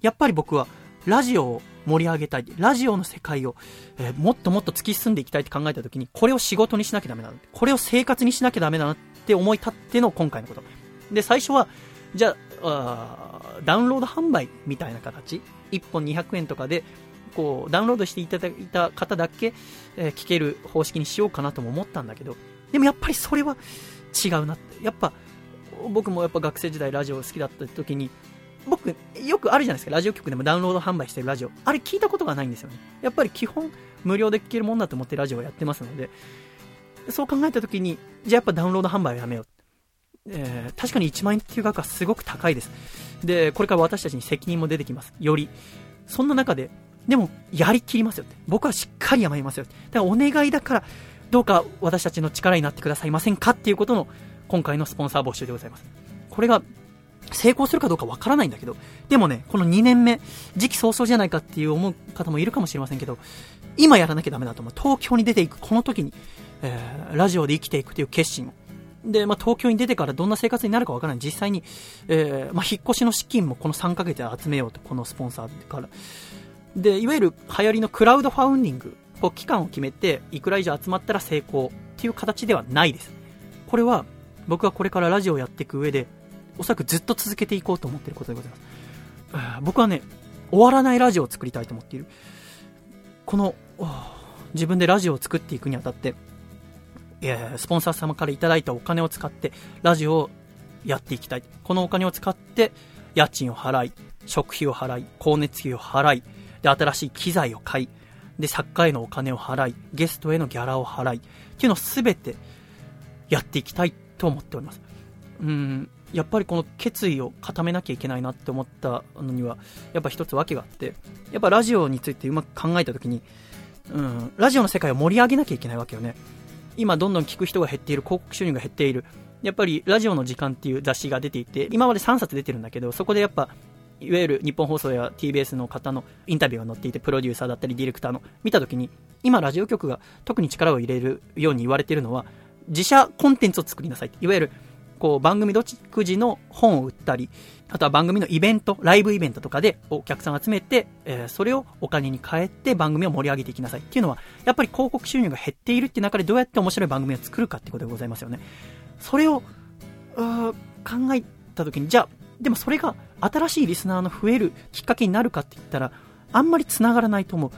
やっぱり僕は、ラジオを盛り上げたい。ラジオの世界を、えーもっともっと突き進んでいきたいって考えたときに、これを仕事にしなきゃダメだな。これを生活にしなきゃダメだなって思い立っての今回のこと。で、最初は、じゃあ、あダウンロード販売みたいな形。1本200円とかで、こう、ダウンロードしていただいた方だけ、え聞ける方式にしようかなとも思ったんだけど、でもやっぱりそれは違うなって。やっぱ、僕もやっぱ学生時代ラジオ好きだった時に、僕、よくあるじゃないですか。ラジオ局でもダウンロード販売してるラジオ。あれ聞いたことがないんですよね。やっぱり基本、無料で聞けるもんだと思ってラジオをやってますので、そう考えた時に、じゃあやっぱダウンロード販売をやめよう。えー確かに1万円っていう額はすごく高いです。で、これから私たちに責任も出てきます。より。そんな中で、でも、やりきりますよって。僕はしっかりやめますよって。だからお願いだから、どうか私たちの力になってくださいませんかっていうことの、今回のスポンサー募集でございます。これが、成功するかどうかわからないんだけど、でもね、この2年目、時期早々じゃないかっていう思う方もいるかもしれませんけど、今やらなきゃダメだと思う。東京に出ていく、この時に、えーラジオで生きていくという決心を。で、まあ、東京に出てからどんな生活になるかわからない。実際に、えーまあ、引っ越しの資金もこの3ヶ月で集めようと、このスポンサーから。で、いわゆる流行りのクラウドファウンディング、こう期間を決めて、いくら以上集まったら成功っていう形ではないです。これは、僕はこれからラジオをやっていく上で、おそらくずっと続けていこうと思ってることでございます。僕はね、終わらないラジオを作りたいと思っている。この、自分でラジオを作っていくにあたって、スポンサー様からいただいたお金を使って、ラジオをやっていきたい。このお金を使って、家賃を払い、食費を払い、光熱費を払い、で、新しい機材を買い、で、作家へのお金を払い、ゲストへのギャラを払い、っていうのをすべてやっていきたいと思っております。うん、やっぱりこの決意を固めなきゃいけないなって思ったのには、やっぱ一つ訳があって、やっぱラジオについてうまく考えたときに、うん、ラジオの世界を盛り上げなきゃいけないわけよね。今どんどん聞く人が減っている、広告収入が減っている。やっぱりラジオの時間っていう雑誌が出ていて、今まで3冊出てるんだけど、そこでやっぱ、いわゆる日本放送や TBS の方のインタビューが載っていて、プロデューサーだったりディレクターの見たときに、今ラジオ局が特に力を入れるように言われているのは、自社コンテンツを作りなさい。いわゆる、こう番組独自の本を売ったり、あとは番組のイベント、ライブイベントとかでお客さん集めて、えーそれをお金に変えて番組を盛り上げていきなさいっていうのは、やっぱり広告収入が減っているっていう中でどうやって面白い番組を作るかってことでございますよね。それを、考えた時に、じゃあ、でもそれが新しいリスナーの増えるきっかけになるかって言ったら、あんまり繋がらないと思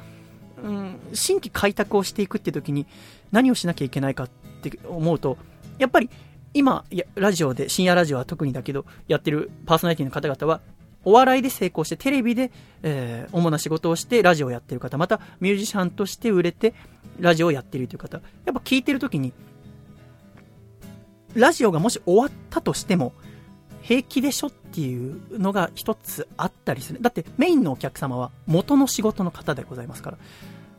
う。うん、新規開拓をしていくって時に何をしなきゃいけないかって思うと、やっぱり今、ラジオで、深夜ラジオは特にだけど、やってるパーソナリティの方々は、お笑いで成功して、テレビで、えー主な仕事をして、ラジオをやってる方、またミュージシャンとして売れて、ラジオをやってるという方、やっぱ聞いてる時に、ラジオがもし終わったとしても、平気でしょっていうのが一つあったりする。だってメインのお客様は元の仕事の方でございますから。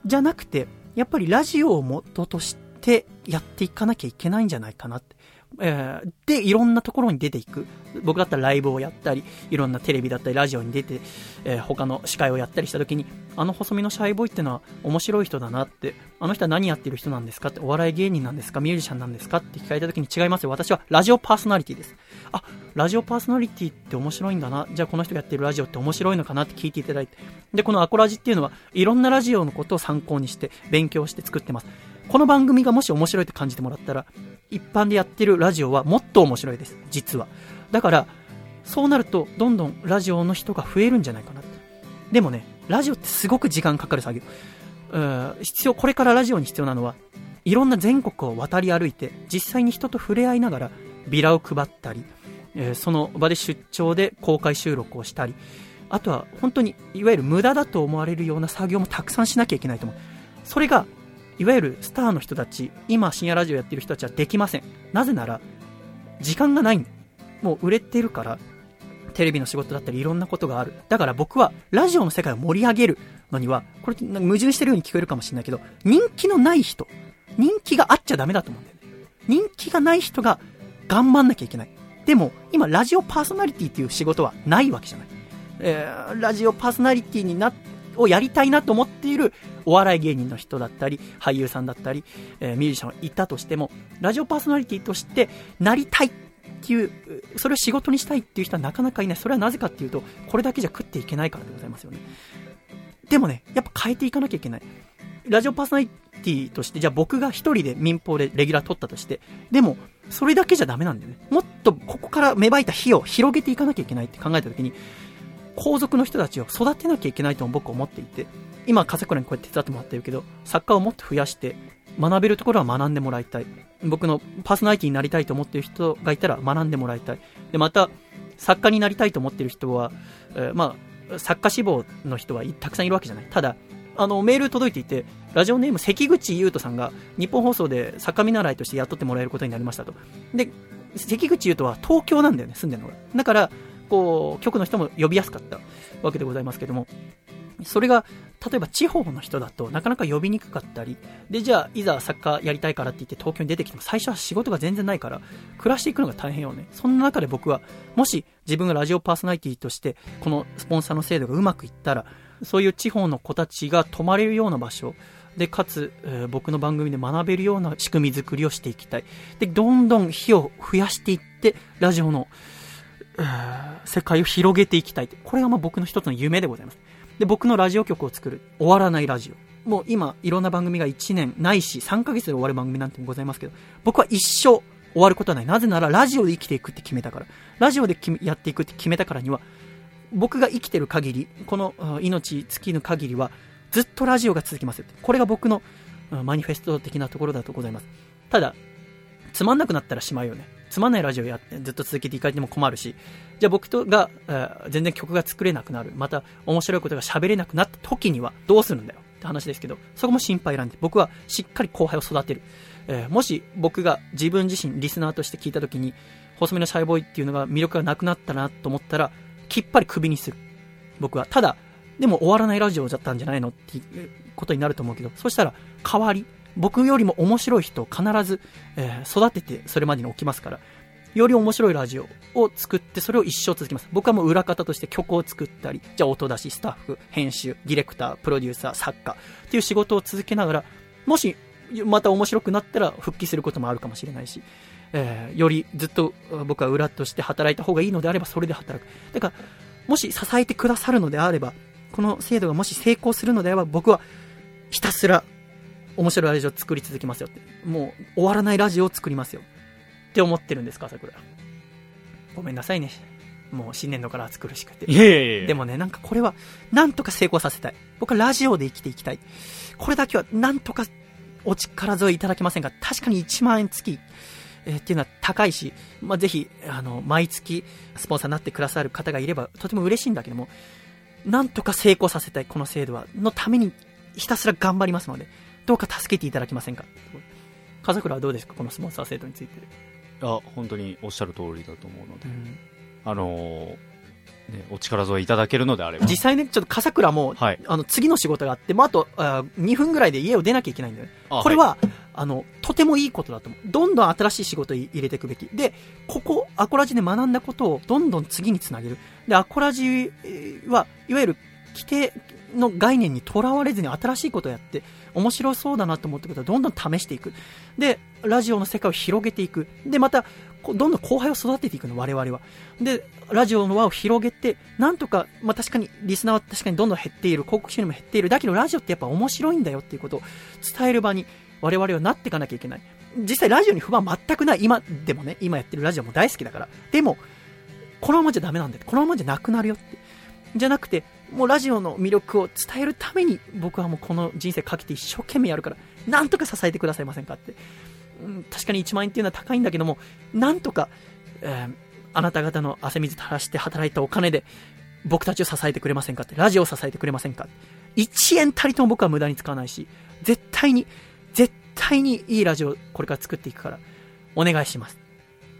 じゃなくて、やっぱりラジオを元としてやっていかなきゃいけないんじゃないかなって。えーで、いろんなところに出ていく。僕だったらライブをやったり、いろんなテレビだったり、ラジオに出て、えー他の司会をやったりした時に、あの細身のシャイボーイってのは面白い人だなって、あの人は何やってる人なんですかって、お笑い芸人なんですかミュージシャンなんですかって聞かれた時に違いますよ。私はラジオパーソナリティです。あ、ラジオパーソナリティって面白いんだな。じゃあこの人がやってるラジオって面白いのかなって聞いていただいて。で、このアコラジっていうのは、いろんなラジオのことを参考にして、勉強して作ってます。この番組がもし面白いって感じてもらったら、一般でやってるラジオはもっと面白いです。実は。だから、そうなると、どんどんラジオの人が増えるんじゃないかなって。でもね、ラジオってすごく時間かかる作業。うん必要、これからラジオに必要なのは、いろんな全国を渡り歩いて、実際に人と触れ合いながら、ビラを配ったり、えーその場で出張で公開収録をしたり、あとは本当に、いわゆる無駄だと思われるような作業もたくさんしなきゃいけないと思う。それが、いわゆるスターの人たち、今深夜ラジオやってる人たちはできません。なぜなら、時間がないもう売れてるから、テレビの仕事だったりいろんなことがある。だから僕は、ラジオの世界を盛り上げるのには、これ矛盾してるように聞こえるかもしれないけど、人気のない人、人気があっちゃダメだと思うんだよね。人気がない人が頑張んなきゃいけない。でも、今、ラジオパーソナリティっていう仕事はないわけじゃない。えーラジオパーソナリティになっ、をやりたいなと思っているお笑い芸人の人だったり、俳優さんだったり、えーミュージシャンがいたとしても、ラジオパーソナリティとしてなりたいっていう、それを仕事にしたいっていう人はなかなかいない。それはなぜかっていうと、これだけじゃ食っていけないからでございますよね。でもね、やっぱ変えていかなきゃいけない。ラジオパーソナリティとして、じゃあ僕が一人で民放でレギュラー取ったとして、でも、それだけじゃダメなんだよね。もっとここから芽生えた火を広げていかなきゃいけないって考えたときに、皇族の人たちを育てなきゃいけないとも僕は思っていて、今、笠倉にこうやって手伝ってもらってるけど、作家をもっと増やして、学べるところは学んでもらいたい。僕のパーソナリティになりたいと思ってる人がいたら学んでもらいたい。で、また、作家になりたいと思ってる人は、えーまあ、作家志望の人はたくさんいるわけじゃない。ただ、あの、メール届いていて、ラジオネーム関口優斗さんが日本放送で作家見習いとして雇ってもらえることになりましたと。で、関口優斗は東京なんだよね、住んでるのが。だから、こう、局の人も呼びやすかったわけでございますけども、それが、例えば地方の人だとなかなか呼びにくかったり、で、じゃあ、いざ作家やりたいからって言って東京に出てきても最初は仕事が全然ないから、暮らしていくのが大変よね。そんな中で僕は、もし自分がラジオパーソナリティとして、このスポンサーの制度がうまくいったら、そういう地方の子たちが泊まれるような場所、で、かつ、えー僕の番組で学べるような仕組み作りをしていきたい。で、どんどん火を増やしていって、ラジオの、世界を広げていきたい。これがまあ僕の一つの夢でございます。で、僕のラジオ局を作る。終わらないラジオ。もう今、いろんな番組が1年ないし、3ヶ月で終わる番組なんてもございますけど、僕は一生終わることはない。なぜなら、ラジオで生きていくって決めたから。ラジオでやっていくって決めたからには、僕が生きてる限り、この命尽きぬ限りは、ずっとラジオが続きますよ。これが僕のマニフェスト的なところだとございます。ただ、つまんなくなったらしまうよね。つまんないラジオやってずっと続けていかれても困るし、じゃあ僕とが、え全然曲が作れなくなる。また面白いことが喋れなくなった時にはどうするんだよって話ですけど、そこも心配なんで、僕はしっかり後輩を育てる。えーもし僕が自分自身リスナーとして聞いた時に、細身のシャイボーイっていうのが魅力がなくなったなと思ったら、きっぱりクビにする。僕は。ただ、でも終わらないラジオだったんじゃないのっていうことになると思うけど、そしたら代わり、僕よりも面白い人を必ず、えー育ててそれまでに置きますから、より面白いラジオを作って、それを一生続けます。僕はもう裏方として曲を作ったり、じゃあ音出し、スタッフ、編集、ディレクター、プロデューサー、作家っていう仕事を続けながら、もし、また面白くなったら復帰することもあるかもしれないし、えーよりずっと僕は裏として働いた方がいいのであれば、それで働く。だから、もし支えてくださるのであれば、この制度がもし成功するのであれば、僕はひたすら面白いラジオを作り続けますよって。もう終わらないラジオを作りますよ。って思ってるんですか、桜。ごめんなさいね。もう新年度から暑苦しくて。いやいやいやでもね、なんかこれは、なんとか成功させたい。僕はラジオで生きていきたい。これだけは、なんとかお力添えいただけませんか確かに1万円月、えーっていうのは高いし、まあ、ぜひ、あの、毎月、スポンサーになってくださる方がいれば、とても嬉しいんだけども、なんとか成功させたい、この制度は、のために、ひたすら頑張りますので、どうか助けていただけませんか？風倉はどうですか？このスポンサー制度について。あ本当におっしゃる通りだと思うので、うんあのーね、お力添えいただけるのであれば実際ね、ちょっと笠倉も、はいあの、次の仕事があって、もうあと、あ2分ぐらいで家を出なきゃいけないんだよね。あこれは、あの、とてもいいことだと思う。どんどん新しい仕事を入れていくべき。で、ここ、アコラジで学んだことをどんどん次につなげる。で、アコラジえーは、いわゆる規定の概念にとらわれずに新しいことをやって、面白そうだなと思ったことをどんどん試していく。で、ラジオの世界を広げていく。で、また、どんどん後輩を育てていくの、我々は。で、ラジオの輪を広げて、なんとか、まあ、確かに、リスナーは確かにどんどん減っている、広告収入も減っている。だけど、ラジオってやっぱ面白いんだよっていうことを伝える場に、我々はなっていかなきゃいけない。実際、ラジオに不満全くない。今でもね、今やってるラジオも大好きだから。でも、このままじゃダメなんだよ。このままじゃなくなるよって。じゃなくて、もうラジオの魅力を伝えるために、僕はもうこの人生かけて一生懸命やるから、なんとか支えてくださいませんかって。うん確かに1万円っていうのは高いんだけども、なんとか、えーあなた方の汗水垂らして働いたお金で、僕たちを支えてくれませんかって、ラジオを支えてくれませんか1円たりとも僕は無駄に使わないし、絶対に、絶対にいいラジオをこれから作っていくから、お願いします。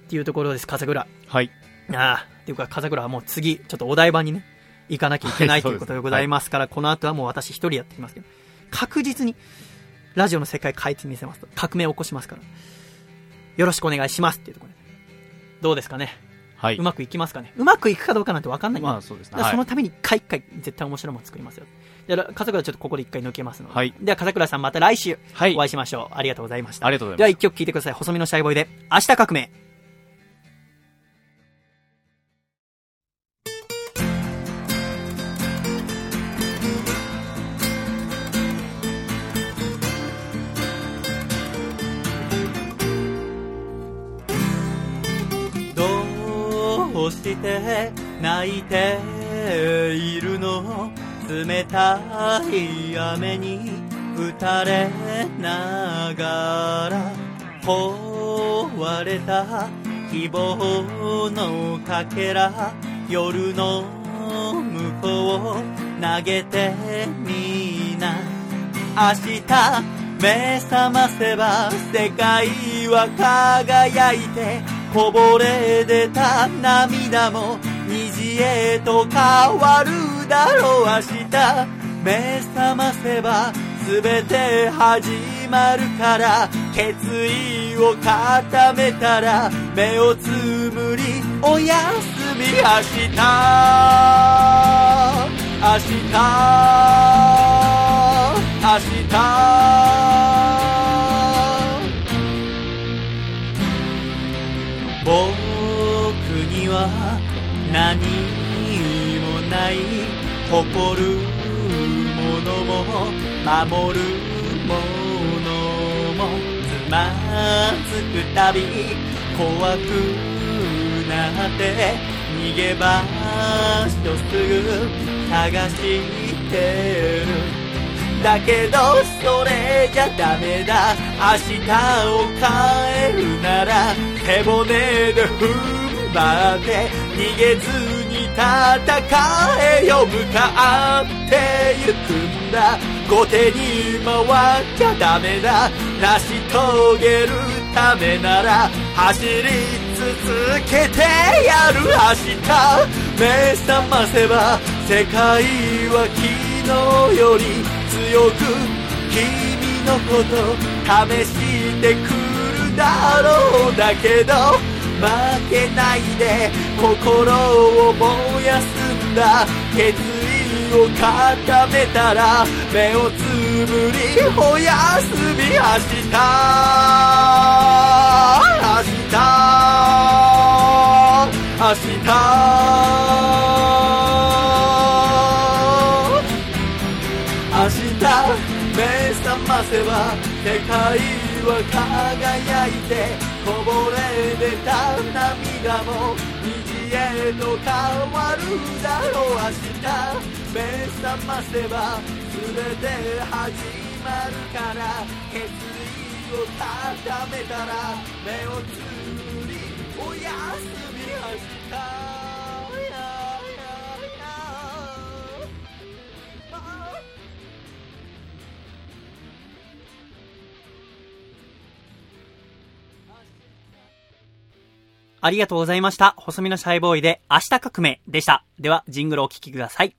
っていうところです、風倉。はいああ、っていうか、風倉はもう次、ちょっとお台場にね、行かなきゃいけない ということでございますから、この後はもう私一人やってきますけど、確実に、ラジオの世界変えてみせますと、革命を起こしますから、よろしくお願いしますっていうところで。どうですかね？はいうまくいきますかね？うまくいくかどうかなんて分かんないんだよまあそうですねそのために一回一回絶対面白いもの作りますよ。じゃあ、笠倉ちょっとここで一回抜けますので。はいでは、笠倉さんまた来週はいお会いしましょう。ありがとうございました。ありがとうございますでは一曲聴いてください。細身のシャイボーイで、明日革命。どうして泣いているの？冷たい雨に打たれながら壊れた希望のかけら夜の向こうを投げてみな。明日目覚ませば世界は輝いてこぼれ出た涙も虹へと変わるだろう明日。目覚ませば全て始まるから。決意を固めたら目をつむりおやすみ。明日。明日。明日。僕には何もない誇るものも守るものもつまずくたび怖くなって逃げ場所すぐ探してるだけどそれじゃダメだ。明日を変えるなら背骨で踏ん張って逃げずに戦えよ。向かってゆくんだ。後手に回っちゃダメだ。成し遂げるためなら走り続けてやる明日目覚ませば世界は昨日より強く君のこと試してくるだろうだけど負けないで心を燃やすんだ。決意を固めたら目をつぶりおやすみ明日明日明日目覚ませば世界は輝いてこぼれ出た涙も虹へと変わるだろう明日目覚ませば全て始まるから決意を固めたら目をつぶりおやすみ。ありがとうございました。細身のシャイボーイで明日革命でした。では、ジングルをお聴きください。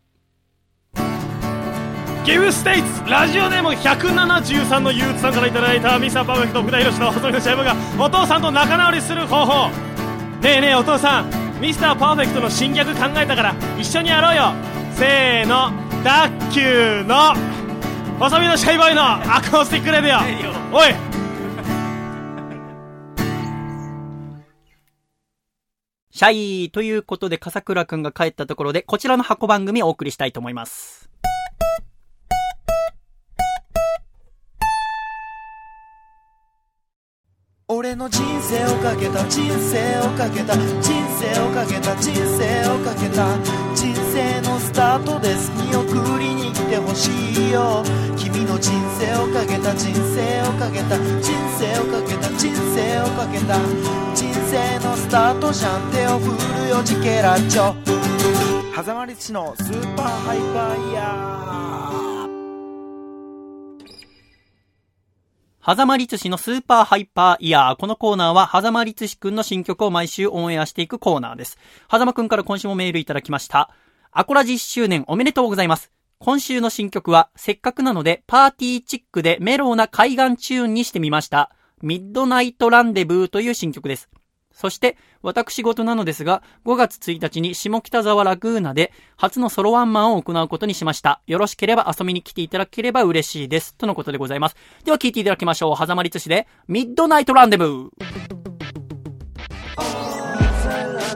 ギブステイツラジオネーム173の憂鬱さんからいただいたミスターパーフェクト福田博の細身のシャイボーイがお父さんと仲直りする方法ねえねえお父さん。ミスターパーフェクトの新ギャグ考えたから一緒にやろうよ。せーの。脱臼の細身のシャイボーイのアコースティックレディオ。おい。シャイ。ということで、笠倉くんが帰ったところで、こちらの箱番組をお送りしたいと思います。俺の人生をかけた人生をかけた人生をかけた人生をかけた人生のスタートです。見送りに来てほしいよ。君の人生をかけた人生をかけた人生をかけた人生をかけた人生のスタートじゃん。手を振るよジケラチョ。狭間律師のスーパーハイパーイヤー。狭間律師のスーパーハイパーイヤー。このコーナーは、狭間律師くんの新曲を毎週オンエアしていくコーナーです。狭間くんから今週もメールいただきました。アコラジ1周年おめでとうございます。今週の新曲は、せっかくなので、パーティーチックでメローな海岸チューンにしてみました。ミッドナイトランデブーという新曲です。そして、私事なのですが、5月1日に下北沢ラグーナで初のソロワンマンを行うことにしました。よろしければ遊びに来ていただければ嬉しいです。とのことでございます。では聞いていただきましょう。狭間律師で、ミッドナイトランデブー。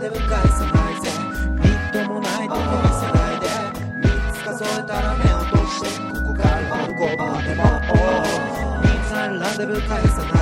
でも返さない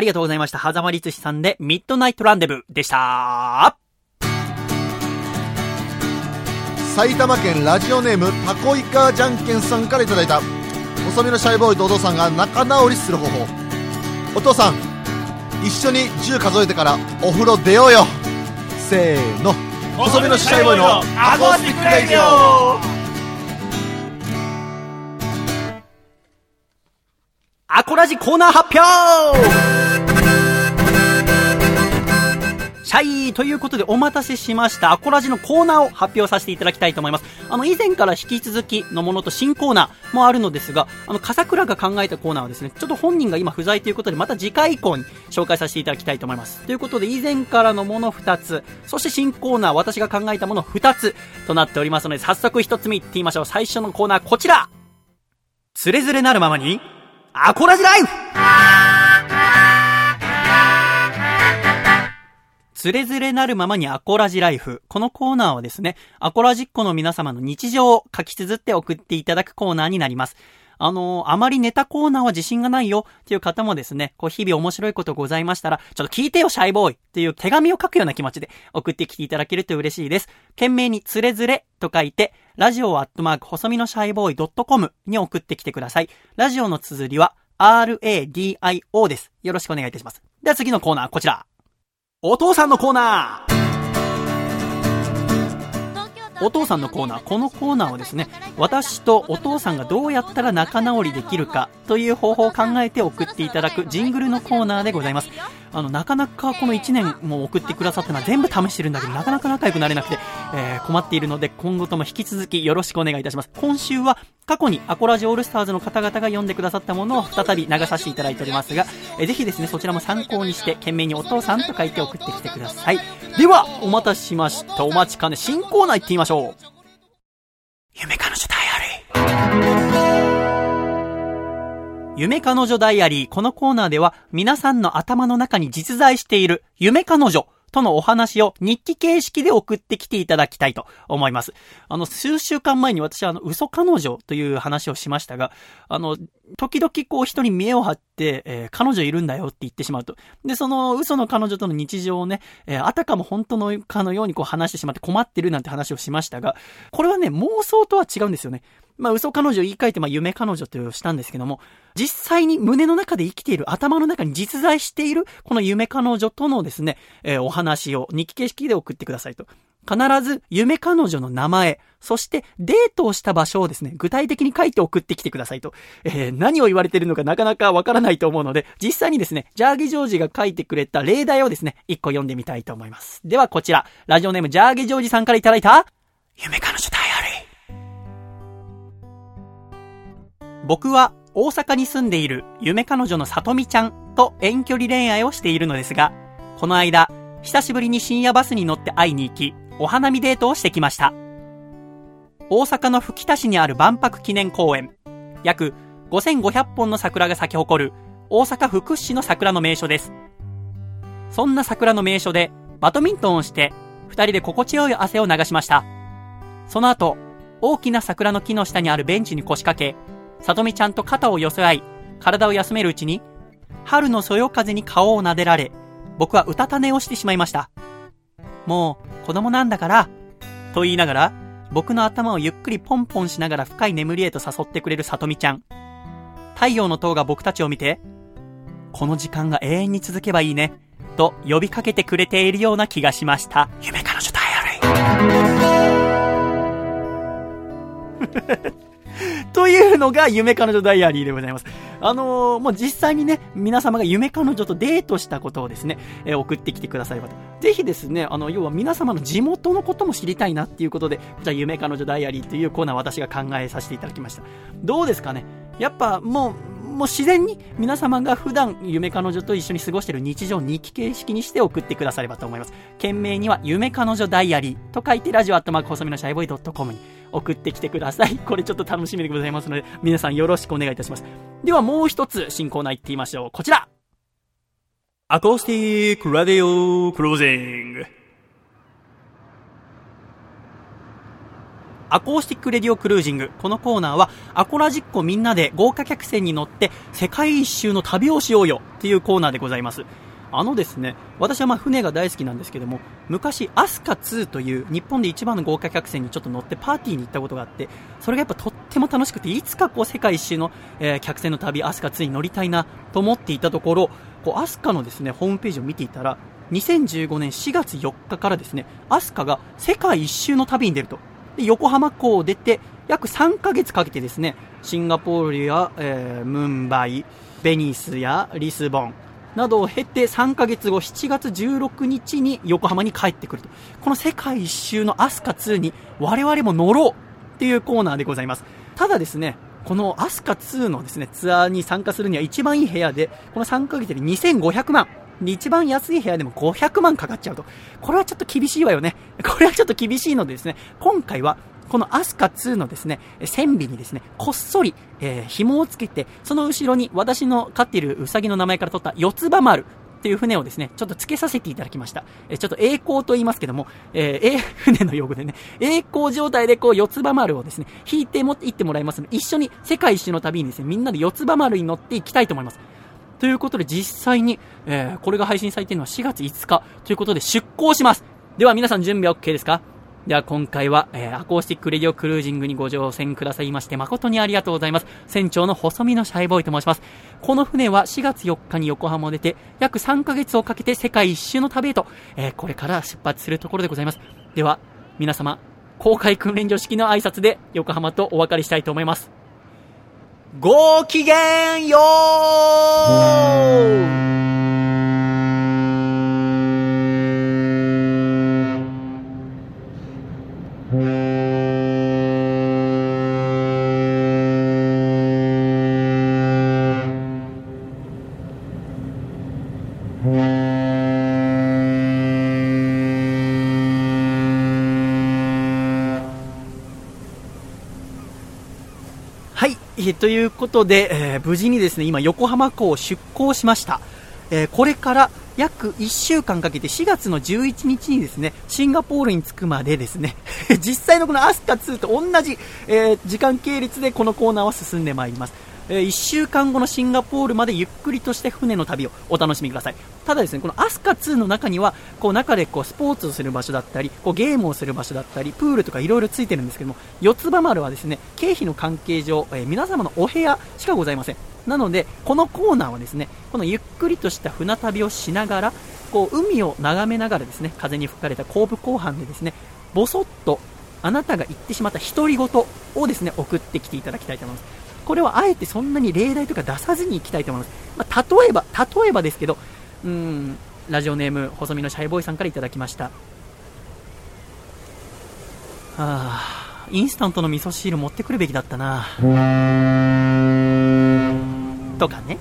ありがとうございました。はざまりつしさんで、ミッドナイトランデブーでした。埼玉県ラジオネームタコイカじゃんけんさんからいただいた細身のシャイボーイとお父さんが仲直りする方法。お父さん一緒に10数えてからお風呂出ようよ。せーの。細身のシャイボーイのアコースティックレディオアコラジコーナー発表シャイということでお待たせしました。アコラジのコーナーを発表させていただきたいと思います。あの、以前から引き続きのものと新コーナーもあるのですが、あの、笠倉が考えたコーナーはですね、ちょっと本人が今不在ということで、また次回以降に紹介させていただきたいと思います。ということで、以前からのもの2つ、そして新コーナー、私が考えたもの2つとなっておりますので、早速1つ目いってみましょう。最初のコーナー、こちらつれづれなるままに、アコラジライフつれづれなるままにアコラジライフ。このコーナーはですね、アコラジっ子の皆様の日常を書き綴って送っていただくコーナーになります。あのーあまりネタコーナーは自信がないよっていう方もですね、こう日々面白いことございましたら、ちょっと聞いてよシャイボーイっていう手紙を書くような気持ちで送ってきていただけると嬉しいです。懸命につれづれと書いて、ラジオアットマーク細身のシャイボーイ .com に送ってきてください。ラジオの綴りは RADIO です。よろしくお願いいたします。では次のコーナー、こちら。お父さんのコーナーお父さんのコーナー、このコーナーはですね、私とお父さんがどうやったら仲直りできるかという方法を考えて送っていただくジングルのコーナーでございます。あの、なかなかこの1年も送ってくださったのは全部試してるんだけど、なかなか仲良くなれなくて、えー困っているので、今後とも引き続きよろしくお願いいたします。今週は過去にアコラジオールスターズの方々が読んでくださったものを再び流させていただいておりますが、えーぜひですね、そちらも参考にして、懸命にお父さんと書いて送ってきてください。では、お待たせしました。お待ちかね、新コーナー行ってみましょう。夢彼女ダイアリー。夢彼女ダイアリー。このコーナーでは皆さんの頭の中に実在している夢彼女とのお話を日記形式で送ってきていただきたいと思います。あの、数週間前に私はあの、嘘彼女という話をしましたが、あの、時々こう人に見栄を張って、えー彼女いるんだよって言ってしまうと。で、その嘘の彼女との日常をね、えーあたかも本当のかのようにこう話してしまって困ってるなんて話をしましたが、これはね、妄想とは違うんですよね。まあ、嘘彼女言い換えて、まあ、夢彼女としたんですけども、実際に胸の中で生きている、頭の中に実在している、この夢彼女とのですね、えーお話を日記形式で送ってくださいと。必ず夢彼女の名前、そしてデートをした場所をですね、具体的に書いて送ってきてくださいと。えー何を言われてるのかなかなかわからないと思うので、実際にですね、ジャーゲジョージが書いてくれた例題をですね、一個読んでみたいと思います。ではこちら、ラジオネームジャーゲジョージさんからいただいた、夢彼女僕は大阪に住んでいる夢彼女のさとみちゃんと遠距離恋愛をしているのですが、この間、久しぶりに深夜バスに乗って会いに行き、お花見デートをしてきました。大阪の吹田市にある万博記念公園。約5500本の桜が咲き誇る大阪府屈指の桜の名所です。そんな桜の名所でバドミントンをして二人で心地よい汗を流しました。その後、大きな桜の木の下にあるベンチに腰掛け、さとみちゃんと肩を寄せ合い、体を休めるうちに、春のそよ風に顔を撫でられ、僕はうたた寝をしてしまいました。もう、子供なんだから、と言いながら、僕の頭をゆっくりポンポンしながら深い眠りへと誘ってくれるさとみちゃん。太陽の塔が僕たちを見て、この時間が永遠に続けばいいね、と呼びかけてくれているような気がしました。夢彼女ダイアリー。というのが夢彼女ダイアリーでございます。あのーもう実際にね、皆様が夢彼女とデートしたことをですね、えー送ってきてくださればと。ぜひですね、あの、要は皆様の地元のことも知りたいなっていうことで、こちら夢彼女ダイアリーというコーナー私が考えさせていただきました。どうですかね？やっぱもう、もう自然に皆様が普段夢彼女と一緒に過ごしている日常日記形式にして送ってくださればと思います。件名には夢彼女ダイアリーと書いてラジオアットマーク細身のシャイボーイ .com に送ってきてください。これちょっと楽しみでございますので、皆さんよろしくお願いいたします。ではもう一つ新コーナー行ってみましょう。こちらアコースティックラディオクロージングアコースティックレディオクルージング。このコーナーは、アコラジっ子みんなで豪華客船に乗って世界一周の旅をしようよっていうコーナーでございます。あのですね、私はまあ船が大好きなんですけども、昔、アスカ2という日本で一番の豪華客船にちょっと乗ってパーティーに行ったことがあって、それがやっぱとっても楽しくて、いつかこう世界一周の、えー客船の旅、アスカ2に乗りたいなと思っていたところ、こうアスカのですね、ホームページを見ていたら、2015年4月4日からですね、アスカが世界一周の旅に出ると。で横浜港を出て約3ヶ月かけてですねシンガポールや、えームンバイベニスやリスボンなどを経て3ヶ月後7月16日に横浜に帰ってくるとこの世界一周のアスカ2に我々も乗ろうっていうコーナーでございますただですねこのアスカ2のですねツアーに参加するには一番いい部屋でこの3ヶ月で2500万で、一番安い部屋でも500万かかっちゃうと。これはちょっと厳しいわよね。これはちょっと厳しいのでですね、今回は、このアスカ2のですね、船尾にですね、こっそり、えー紐をつけて、その後ろに私の飼っているウサギの名前から取った四つ葉丸っていう船をですね、ちょっと付けさせていただきました。えちょっと栄光と言いますけども、えー、え船の用語でね、栄光状態でこう四つ葉丸をですね、引いて持って行ってもらいますので、一緒に世界一周の旅にですね、みんなで四つ葉丸に乗っていきたいと思います。ということで実際に、えーこれが配信されているのは4月5日ということで出港します。では皆さん準備は OK ですか？では今回は、えーアコースティックレディオクルージングにご乗船くださいまして誠にありがとうございます。船長の細身のシャイボーイと申します。この船は4月4日に横浜を出て約3ヶ月をかけて世界一周の旅へと、えーこれから出発するところでございます。では皆様、公開訓練所式の挨拶で横浜とお別れしたいと思います。ごきげんようということで、えー無事にですね、今横浜港を出港しました。えーこれから約1週間かけて4月の11日にですね、シンガポールに着くまでですね、実際のこのアスカ2と同じ、えー時間系列でこのコーナーは進んでまいります。え1週間後のシンガポールまでゆっくりとして船の旅をお楽しみください。ただですね、このアスカ2の中には、こう中でこうスポーツをする場所だったり、こうゲームをする場所だったり、プールとかいろいろついてるんですけども、四つ葉丸はですね、経費の関係上、えー皆様のお部屋しかございません。なので、このコーナーはですね、このゆっくりとした船旅をしながら、こう海を眺めながらですね、風に吹かれた後部後半でですね、ぼそっとあなたが言ってしまった独り言をですね、送ってきていただきたいと思います。これはあえてそんなに例題とか出さずにいきたいと思います。まあ、例えば、例えばですけど、うん、ラジオネーム、細身のシャイボーイさんからいただきました。はあ、インスタントの味噌汁持ってくるべきだったな。とかね。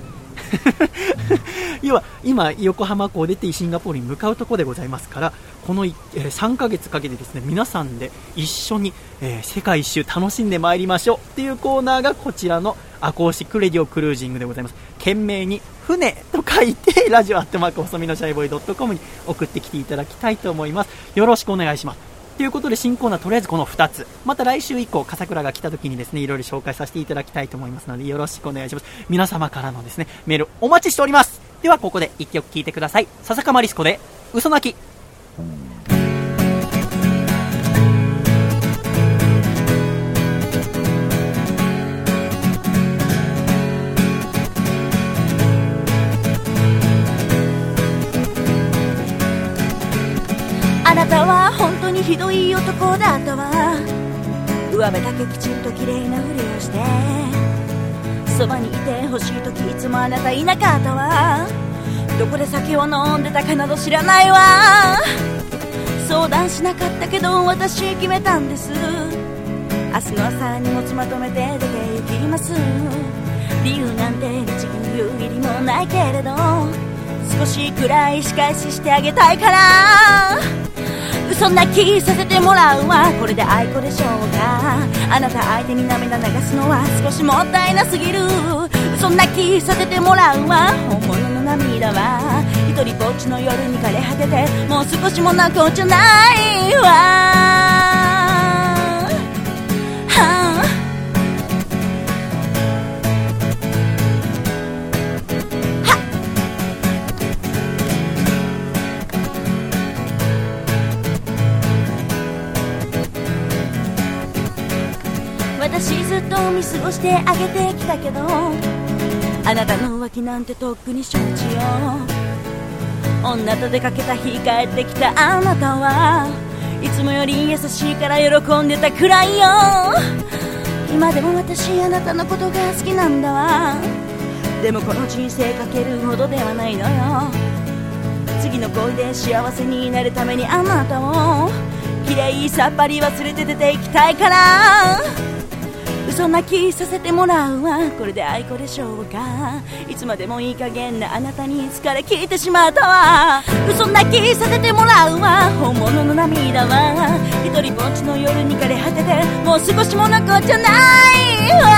要は今、横浜港を出てシンガポールに向かうところでございますからこの、え3ヶ月かけてですね皆さんで一緒に、え世界一周楽しんでまいりましょうっていうコーナーがこちらのアコースティックレディオクルージングでございます。懸命に船と書いてラジオアットマーク細身のシャイボーイ .com に送ってきていただきたいと思います。よろしくお願いします。ということで新コーナーとりあえずこの2つ。また来週以降笠倉が来た時にですねいろいろ紹介させていただきたいと思いますのでよろしくお願いします。皆様からのですねメールお待ちしております。ではここで1曲聴いてください。笹かまりすこで嘘泣き。あなたは本当にひどい男だったわ上目だけきちんと綺麗なふりをして。そばにいてほしい時いつもあなたいなかったわ。どこで酒を飲んでたかなど知らないわ。相談しなかったけど私決めたんです。明日の朝荷物まとめて出て行きます。理由なんて律儀に言う義理もないけれど少しくらい仕返ししてあげたいから。そんな気させてもらうわ。これで愛子でしょうかあなた相手に涙流すのは少しもったいなすぎる。そんな気させてもらうわ。本物の涙は一人ぼっちの夜に枯れ果ててもう少しも泣こうじゃないわ。過ごしてあげてきたけどあなたの浮気なんてとっくに承知よ。女と出かけた日帰ってきたあなたはいつもより優しいから喜んでたくらいよ。今でも私あなたのことが好きなんだわ。でもこの人生かけるほどではないのよ。次の恋で幸せになるためにあなたを綺麗さっぱり忘れて出て行きたいから。嘘泣きさせてもらうわ。これで愛子でしょうか。いつまでもいい加減なあなたに疲れ切ってしまったわ嘘泣きさせてもらうわ。本物の涙は。一人ぼっちの夜に枯れ果ててもう少しも残っちゃないわ。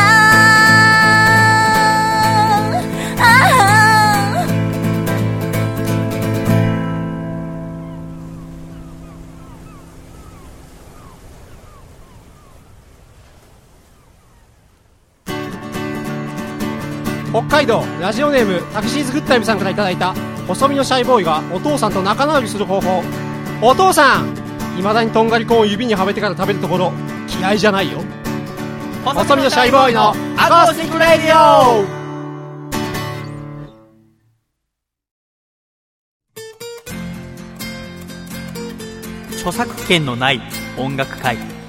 ああ北海道ラジオネームタクシーズグッタイムさんからいただいた細身のシャイボーイがお父さんと仲直りする方法。お父さんいまだにとんがりコーンを指にはめてから食べるところ嫌いじゃないよ。細身のシャイボーイのアコースティックレディオ。著作権のない音楽会。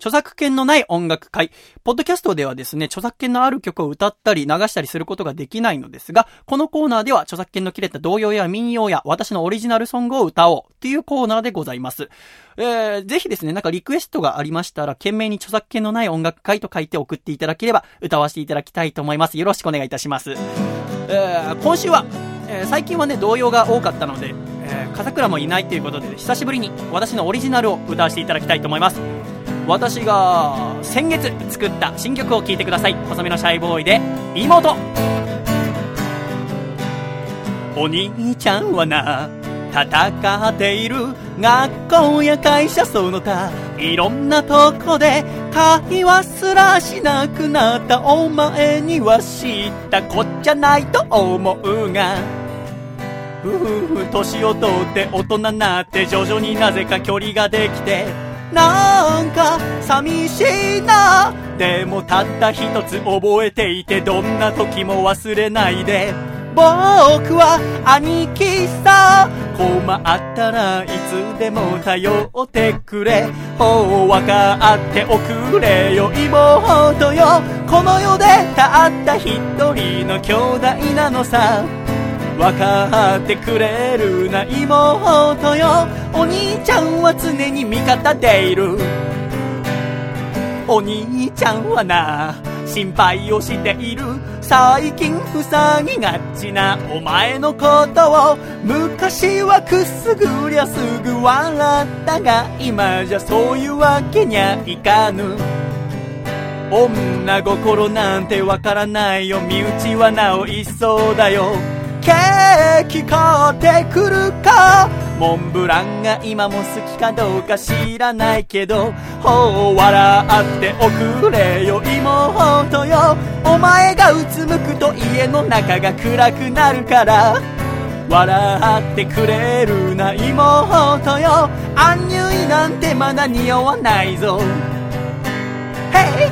著作権のない音楽会。ポッドキャストではですね、著作権のある曲を歌ったり流したりすることができないのですが、このコーナーでは著作権の切れた童謡や民謡や私のオリジナルソングを歌おうっていうコーナーでございます。えー、ぜひですね、なんかリクエストがありましたら、懸命に著作権のない音楽会と書いて送っていただければ、歌わせていただきたいと思います。よろしくお願いいたします。えー、今週は、えー最近はね、童謡が多かったので、えー、笠倉もいないということで、久しぶりに私のオリジナルを歌わせていただきたいと思います。私が先月作った新曲を聴いてください。細身のシャイボーイで妹。お兄ちゃんはな戦っている学校や会社その他いろんなとこで会話すらしなくなった。お前には知った。こっちゃないと思うが。夫婦年を取って大人になって徐々になぜか距離ができてなんか寂しいな。でもたった一つ覚えていてどんな時も忘れないで。僕は兄貴さ。困ったらいつでも頼ってくれ。ほう分かっておくれよ。妹よ。この世でたった一人の兄弟なのさ。分かってくれるな妹よ。お兄ちゃんは常に味方でいる。お兄ちゃんはな心配をしている。最近塞ぎがちなお前のことを。昔はくすぐりゃすぐ笑ったが今じゃそういうわけにゃいかぬ。女心なんてわからないよ。身内はなおいっそうだよ。ケーキ買ってくるか？モンブランが今も好きかどうか知らないけどほう笑っておくれよ妹よ。お前がうつむくと家の中が暗くなるから笑ってくれるな妹よ。アンニュイなんてまだ匂わないぞ。ヘイ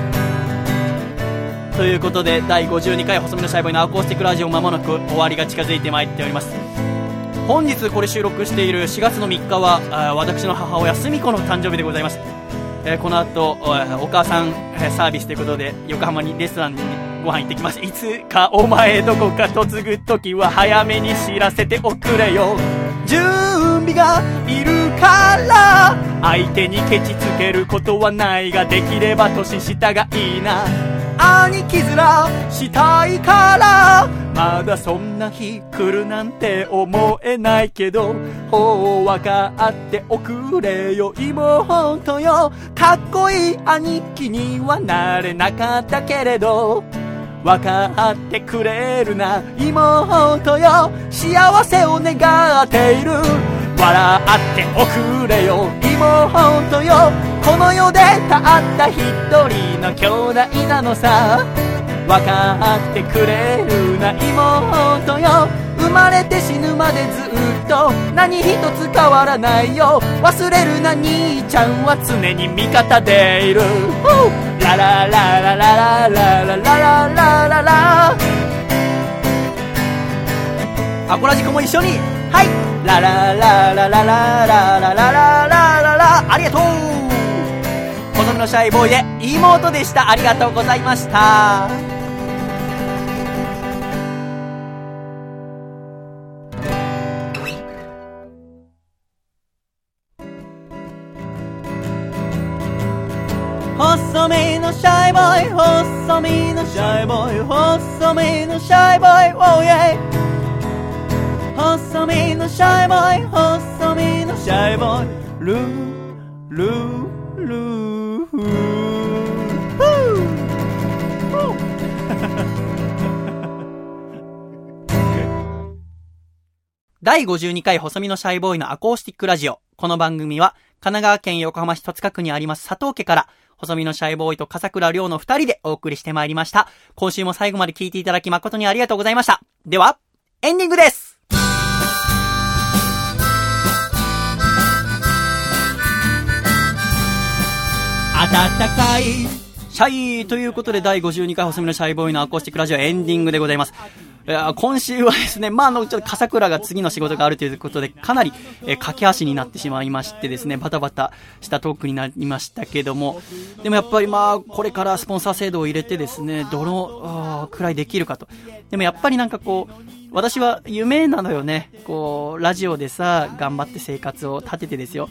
ということで第52回細身のシャイボーイのアコースティックラジオまもなく終わりが近づいてまいっております。本日これ収録している4月の3日はあ私の母親すみ子の誕生日でございます、えーこの後おお母さんサービスということで横浜にレストランにご飯行ってきます。いつかお前どこか嫁ぐ時は早めに知らせておくれよ。準備がいるから相手にケチつけることはないができれば年下がいいな。兄貴面したいから。まだそんな日来るなんて思えないけどほう分かっておくれよ。妹よ。かっこいい兄貴にはなれなかったけれど分かってくれるな。妹よ。幸せを願っている。笑っておくれよ。妹よこの世でたった一人の兄弟なのさ。分かってくれるな妹よ。生まれて死ぬまでずっと何一つ変わらないよ。忘れるな兄ちゃんは常に味方でいる。ララララララララララ。アコラジコも一緒に。はい。ラララララララララララララ。ありがとう。細身のシャイボーイで妹でした。ありがとうございました。細身のシャイボーイ細身のシャイボーイ細身のシャイボーイ Oh yeah 細身のシャイボーイ細身のシャイボーイルールールーフ第52回細身のシャイボーイのアコースティックラジオ。この番組は、神奈川県横浜市戸塚区にあります佐藤家から、細身のシャイボーイと笠倉亮の二人でお送りしてまいりました。今週も最後まで聞いていただき誠にありがとうございました。では、エンディングです暖かいシャイということで第52回細身のシャイボーイのアコースティックラジオエンディングでございます。いや今週はですね、まあ、あの、ちょっと笠倉が次の仕事があるということで、かなり、えー駆け足になってしまいましてですね、バタバタしたトークになりましたけども、でもやっぱりまあ、これからスポンサー制度を入れてですね、どのくらいできるかと。でもやっぱりなんかこう、私は夢なのよね。こう、ラジオでさ、頑張って生活を立ててですよ。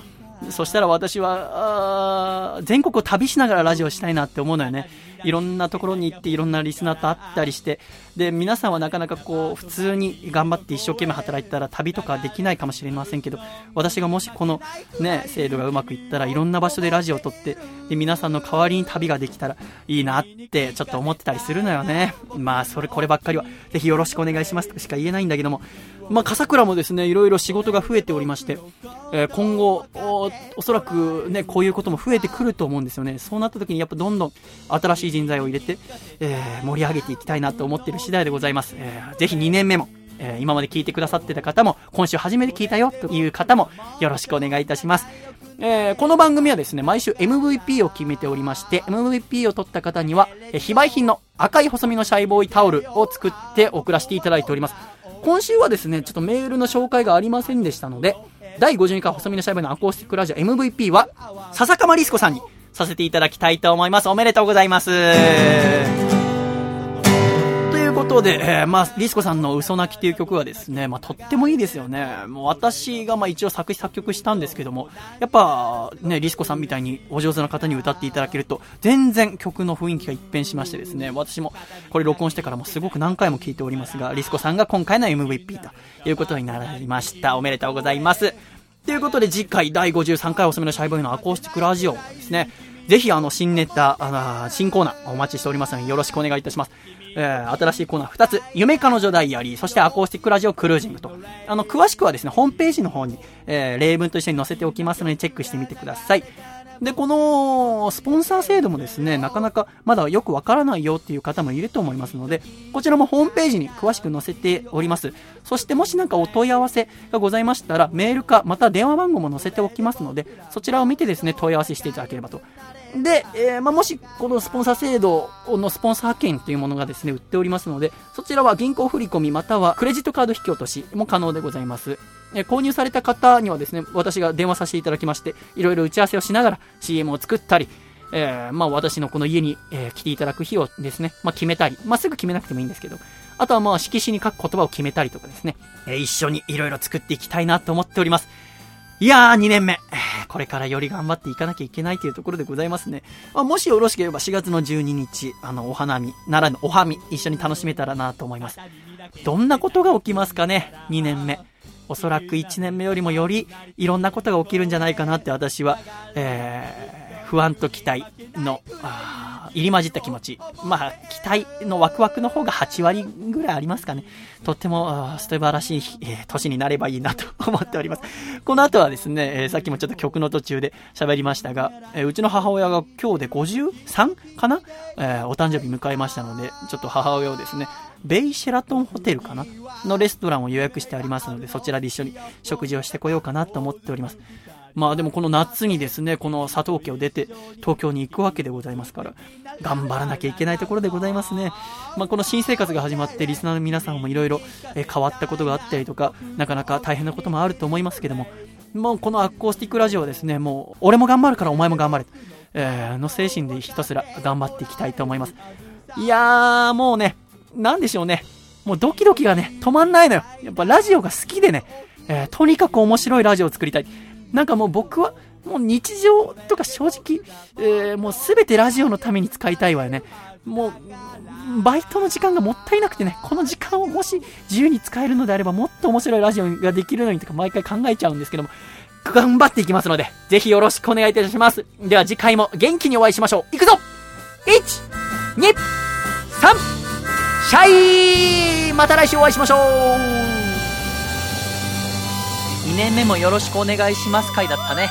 そしたら私は、あー全国を旅しながらラジオしたいなって思うのよね。いろんなところに行っていろんなリスナーと会ったりして、で、皆さんはなかなかこう、普通に頑張って一生懸命働いたら旅とかできないかもしれませんけど、私がもしこのね、制度がうまくいったらいろんな場所でラジオを撮って、で、皆さんの代わりに旅ができたらいいなってちょっと思ってたりするのよね。まあ、それ、こればっかりは、ぜひよろしくお願いしますとしか言えないんだけども、まあ、笠倉もですね、いろいろ仕事が増えておりまして、えー今後お、おそらくね、こういうことも増えてくると思うんですよね。そうなった時にやっぱどんどん新しい人材を入れて、えー盛り上げていきたいなと思っている次第でございます。えーぜひ2年目も、えー今まで聞いてくださってた方も、今週初めて聞いたよという方も、よろしくお願いいたします。えーこの番組はですね、毎週 MVP を決めておりまして、MVP を取った方には、えー非売品の赤い細身のシャイボーイタオルを作って送らせていただいております。今週はですね、ちょっとメールの紹介がありませんでしたので、第52回細身のシャイボーイのアコースティックラジオ MVP は、笹かまりすこさんにさせていただきたいと思います。おめでとうございます。ということで、えーまあ、リスコさんの嘘泣きという曲はですね、まあ、とってもいいですよね。もう私が、まあ、一応作詞作曲したんですけども、やっぱ、ね、リスコさんみたいにお上手な方に歌っていただけると、全然曲の雰囲気が一変しましてですね、私もこれ録音してからもすごく何回も聴いておりますが、リスコさんが今回の MVP ということになりました。おめでとうございます。ということで、次回第53回おすすめのシャイボーイのアコースティックラジオですね。ぜひ、あの、新ネタ、あの新コーナーお待ちしておりますので、よろしくお願いいたします。えー、新しいコーナー2つ、夢彼女ダイアリー、そしてアコースティックラジオクルージングと。あの、詳しくはですね、ホームページの方に、えー、例文と一緒に載せておきますので、チェックしてみてください。で、この、スポンサー制度もですね、なかなかまだよくわからないよっていう方もいると思いますので、こちらもホームページに詳しく載せております。そしてもしなんかお問い合わせがございましたら、メールか、また電話番号も載せておきますので、そちらを見てですね、問い合わせしていただければとで、えーまあ、もしこのスポンサー制度のスポンサー券というものがですね、売っておりますので、そちらは銀行振込またはクレジットカード引き落としも可能でございます。えー購入された方にはですね、私が電話させていただきまして、いろいろ打ち合わせをしながら CM を作ったり、えーまあ私のこの家に、え来ていただく日をですね、まあ決めたり、まあすぐ決めなくてもいいんですけど、あとはまあ色紙に書く言葉を決めたりとかですね、え一緒にいろいろ作っていきたいなと思っております。いやー、2年目。これからより頑張っていかなきゃいけないというところでございますね。まあ、もしよろしければ4月の12日、あの、お花見、ならのおはみ、一緒に楽しめたらなと思います。どんなことが起きますかね ?2 年目。おそらく1年目よりもよりいろんなことが起きるんじゃないかなって私は、えー不安と期待の、入り混じった気持ち。まあ、期待のワクワクの方が8割ぐらいありますかね。とっても素晴らしい、えー年になればいいなと思っております。この後はですね、えーさっきもちょっと曲の途中で喋りましたが、えーうちの母親が今日で 53? かな、えお誕生日迎えましたので、ちょっと母親をですね、ベイシェラトンホテルかな？のレストランを予約してありますので、そちらで一緒に食事をしてこようかなと思っております。まあでもこの夏にですね、この佐藤家を出て東京に行くわけでございますから、頑張らなきゃいけないところでございますね。まあこの新生活が始まってリスナーの皆さんもいろいろ変わったことがあったりとか、なかなか大変なこともあると思いますけども、もうこのアコースティックラジオはですね、もう俺も頑張るからお前も頑張れ。えーの精神でひたすら頑張っていきたいと思います。いやー、もうね、なんでしょうね。もうドキドキがね、止まんないのよ。やっぱラジオが好きでね、えーとにかく面白いラジオを作りたい。なんかもう僕は、もう日常とか正直、えーもうすべてラジオのために使いたいわよね。もう、バイトの時間がもったいなくてね、この時間をもし自由に使えるのであれば、もっと面白いラジオができるのにとか毎回考えちゃうんですけども、頑張っていきますので、ぜひよろしくお願いいたします。では次回も元気にお会いしましょう。いくぞ !1、2、3、シャイまた来週お会いしましょう2年目もよろしくお願いします回だったね。